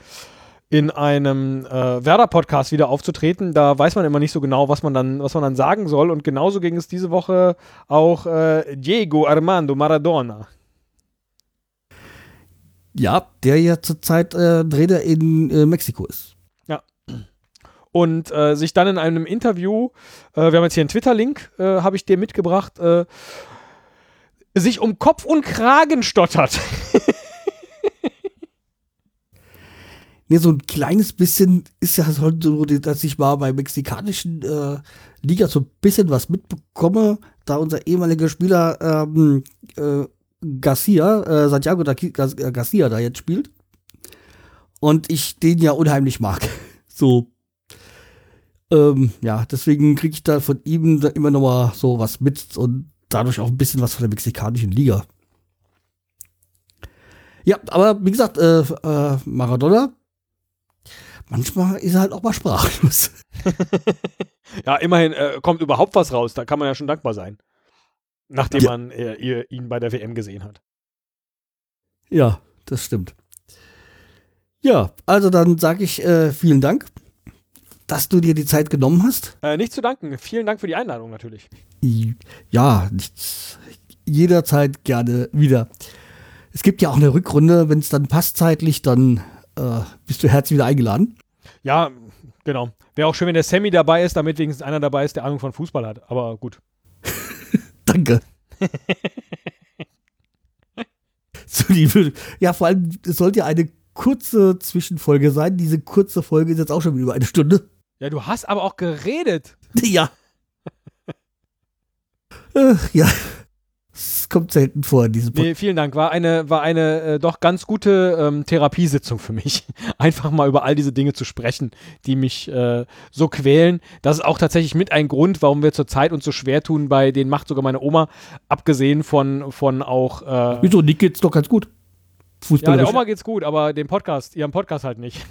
in einem äh, Werder-Podcast wieder aufzutreten. Da weiß man immer nicht so genau, was man dann, was man dann sagen soll. Und genauso ging es diese Woche auch äh, Diego Armando Maradona. Ja, der ja zurzeit äh, Trainer in äh, Mexiko ist. Ja. Und äh, sich dann in einem Interview, äh, wir haben jetzt hier einen Twitter-Link, habe ich dir mitgebracht, sich um Kopf und Kragen stottert. (laughs) Nee, so ein kleines bisschen ist ja so, dass ich mal bei mexikanischen äh, Liga so ein bisschen was mitbekomme, da unser ehemaliger Spieler ähm, äh, Garcia, äh, Santiago äh, Garcia da jetzt spielt. Und ich den ja unheimlich mag. (laughs) So. Ähm, ja, deswegen kriege ich da von ihm da immer noch mal so was mit und dadurch auch ein bisschen was von der mexikanischen Liga. Ja, aber wie gesagt, äh, äh, Maradona manchmal ist er halt auch mal sprachlos. (laughs) ja, immerhin äh, kommt überhaupt was raus. Da kann man ja schon dankbar sein. Nachdem ja. man äh, ihn bei der WM gesehen hat. Ja, das stimmt. Ja, also dann sage ich äh, vielen Dank, dass du dir die Zeit genommen hast. Äh, nicht zu danken. Vielen Dank für die Einladung natürlich. Ja. Jederzeit gerne wieder. Es gibt ja auch eine Rückrunde, wenn es dann passt zeitlich, dann äh, bist du herzlich wieder eingeladen. Ja, genau. Wäre auch schön, wenn der Sammy dabei ist, damit wenigstens einer dabei ist, der Ahnung von Fußball hat. Aber gut. (laughs) Danke. (laughs) so, liebe, ja, vor allem, es sollte ja eine kurze Zwischenfolge sein. Diese kurze Folge ist jetzt auch schon über eine Stunde. Ja, du hast aber auch geredet. (laughs) Ja. Äh, ja. Es kommt selten vor in diesem Podcast. Nee, vielen Dank. War eine, war eine äh, doch ganz gute ähm, Therapiesitzung für mich. (laughs) Einfach mal über all diese Dinge zu sprechen, die mich äh, so quälen. Das ist auch tatsächlich mit ein Grund, warum wir zurzeit uns so schwer tun bei den macht sogar meine Oma, abgesehen von, von auch. Äh, Wieso, Nick geht's doch ganz gut. Fußball. Ja, der Oma geht's gut, aber dem Podcast, ihrem Podcast halt nicht.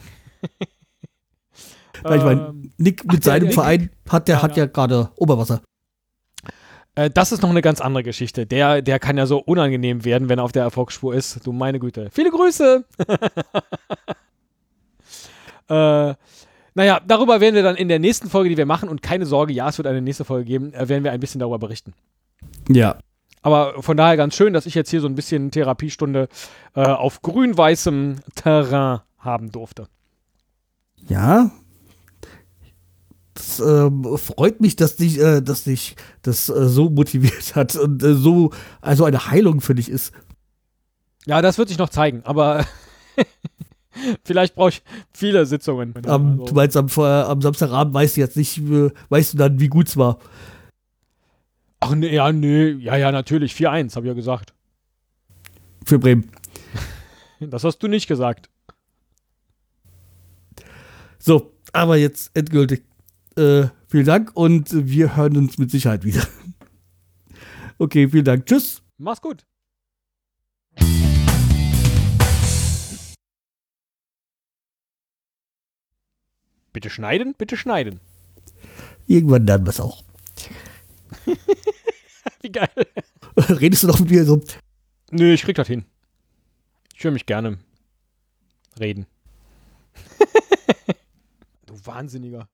Weil ich meine, ähm, Nick mit Ach, seinem Verein hat der ja, hat ja, ja gerade Oberwasser. Äh, das ist noch eine ganz andere Geschichte. Der, der kann ja so unangenehm werden, wenn er auf der Erfolgsspur ist. Du meine Güte. Viele Grüße! (laughs) äh, naja, darüber werden wir dann in der nächsten Folge, die wir machen, und keine Sorge, ja, es wird eine nächste Folge geben, äh, werden wir ein bisschen darüber berichten. Ja. Aber von daher ganz schön, dass ich jetzt hier so ein bisschen Therapiestunde äh, auf grün-weißem Terrain haben durfte. Ja, das äh, freut mich, dass dich, äh, dass dich das äh, so motiviert (laughs) hat und äh, so also eine Heilung für dich ist. Ja, das wird sich noch zeigen, aber (laughs) vielleicht brauche ich viele Sitzungen. Um, also. Du meinst, am, am Samstagabend weißt du jetzt nicht, äh, weißt du dann, wie gut es war. Ach nee, ja, nee, ja, ja, natürlich. 4-1, habe ich ja gesagt. Für Bremen. (laughs) Das hast du nicht gesagt. So, aber jetzt endgültig äh, vielen Dank und wir hören uns mit Sicherheit wieder. Okay, vielen Dank. Tschüss. Mach's gut. Bitte schneiden, bitte schneiden. Irgendwann dann was auch. (laughs) Wie geil. Redest du noch mit mir so? Nö, ich krieg das hin. Ich höre mich gerne reden. (laughs) du Wahnsinniger.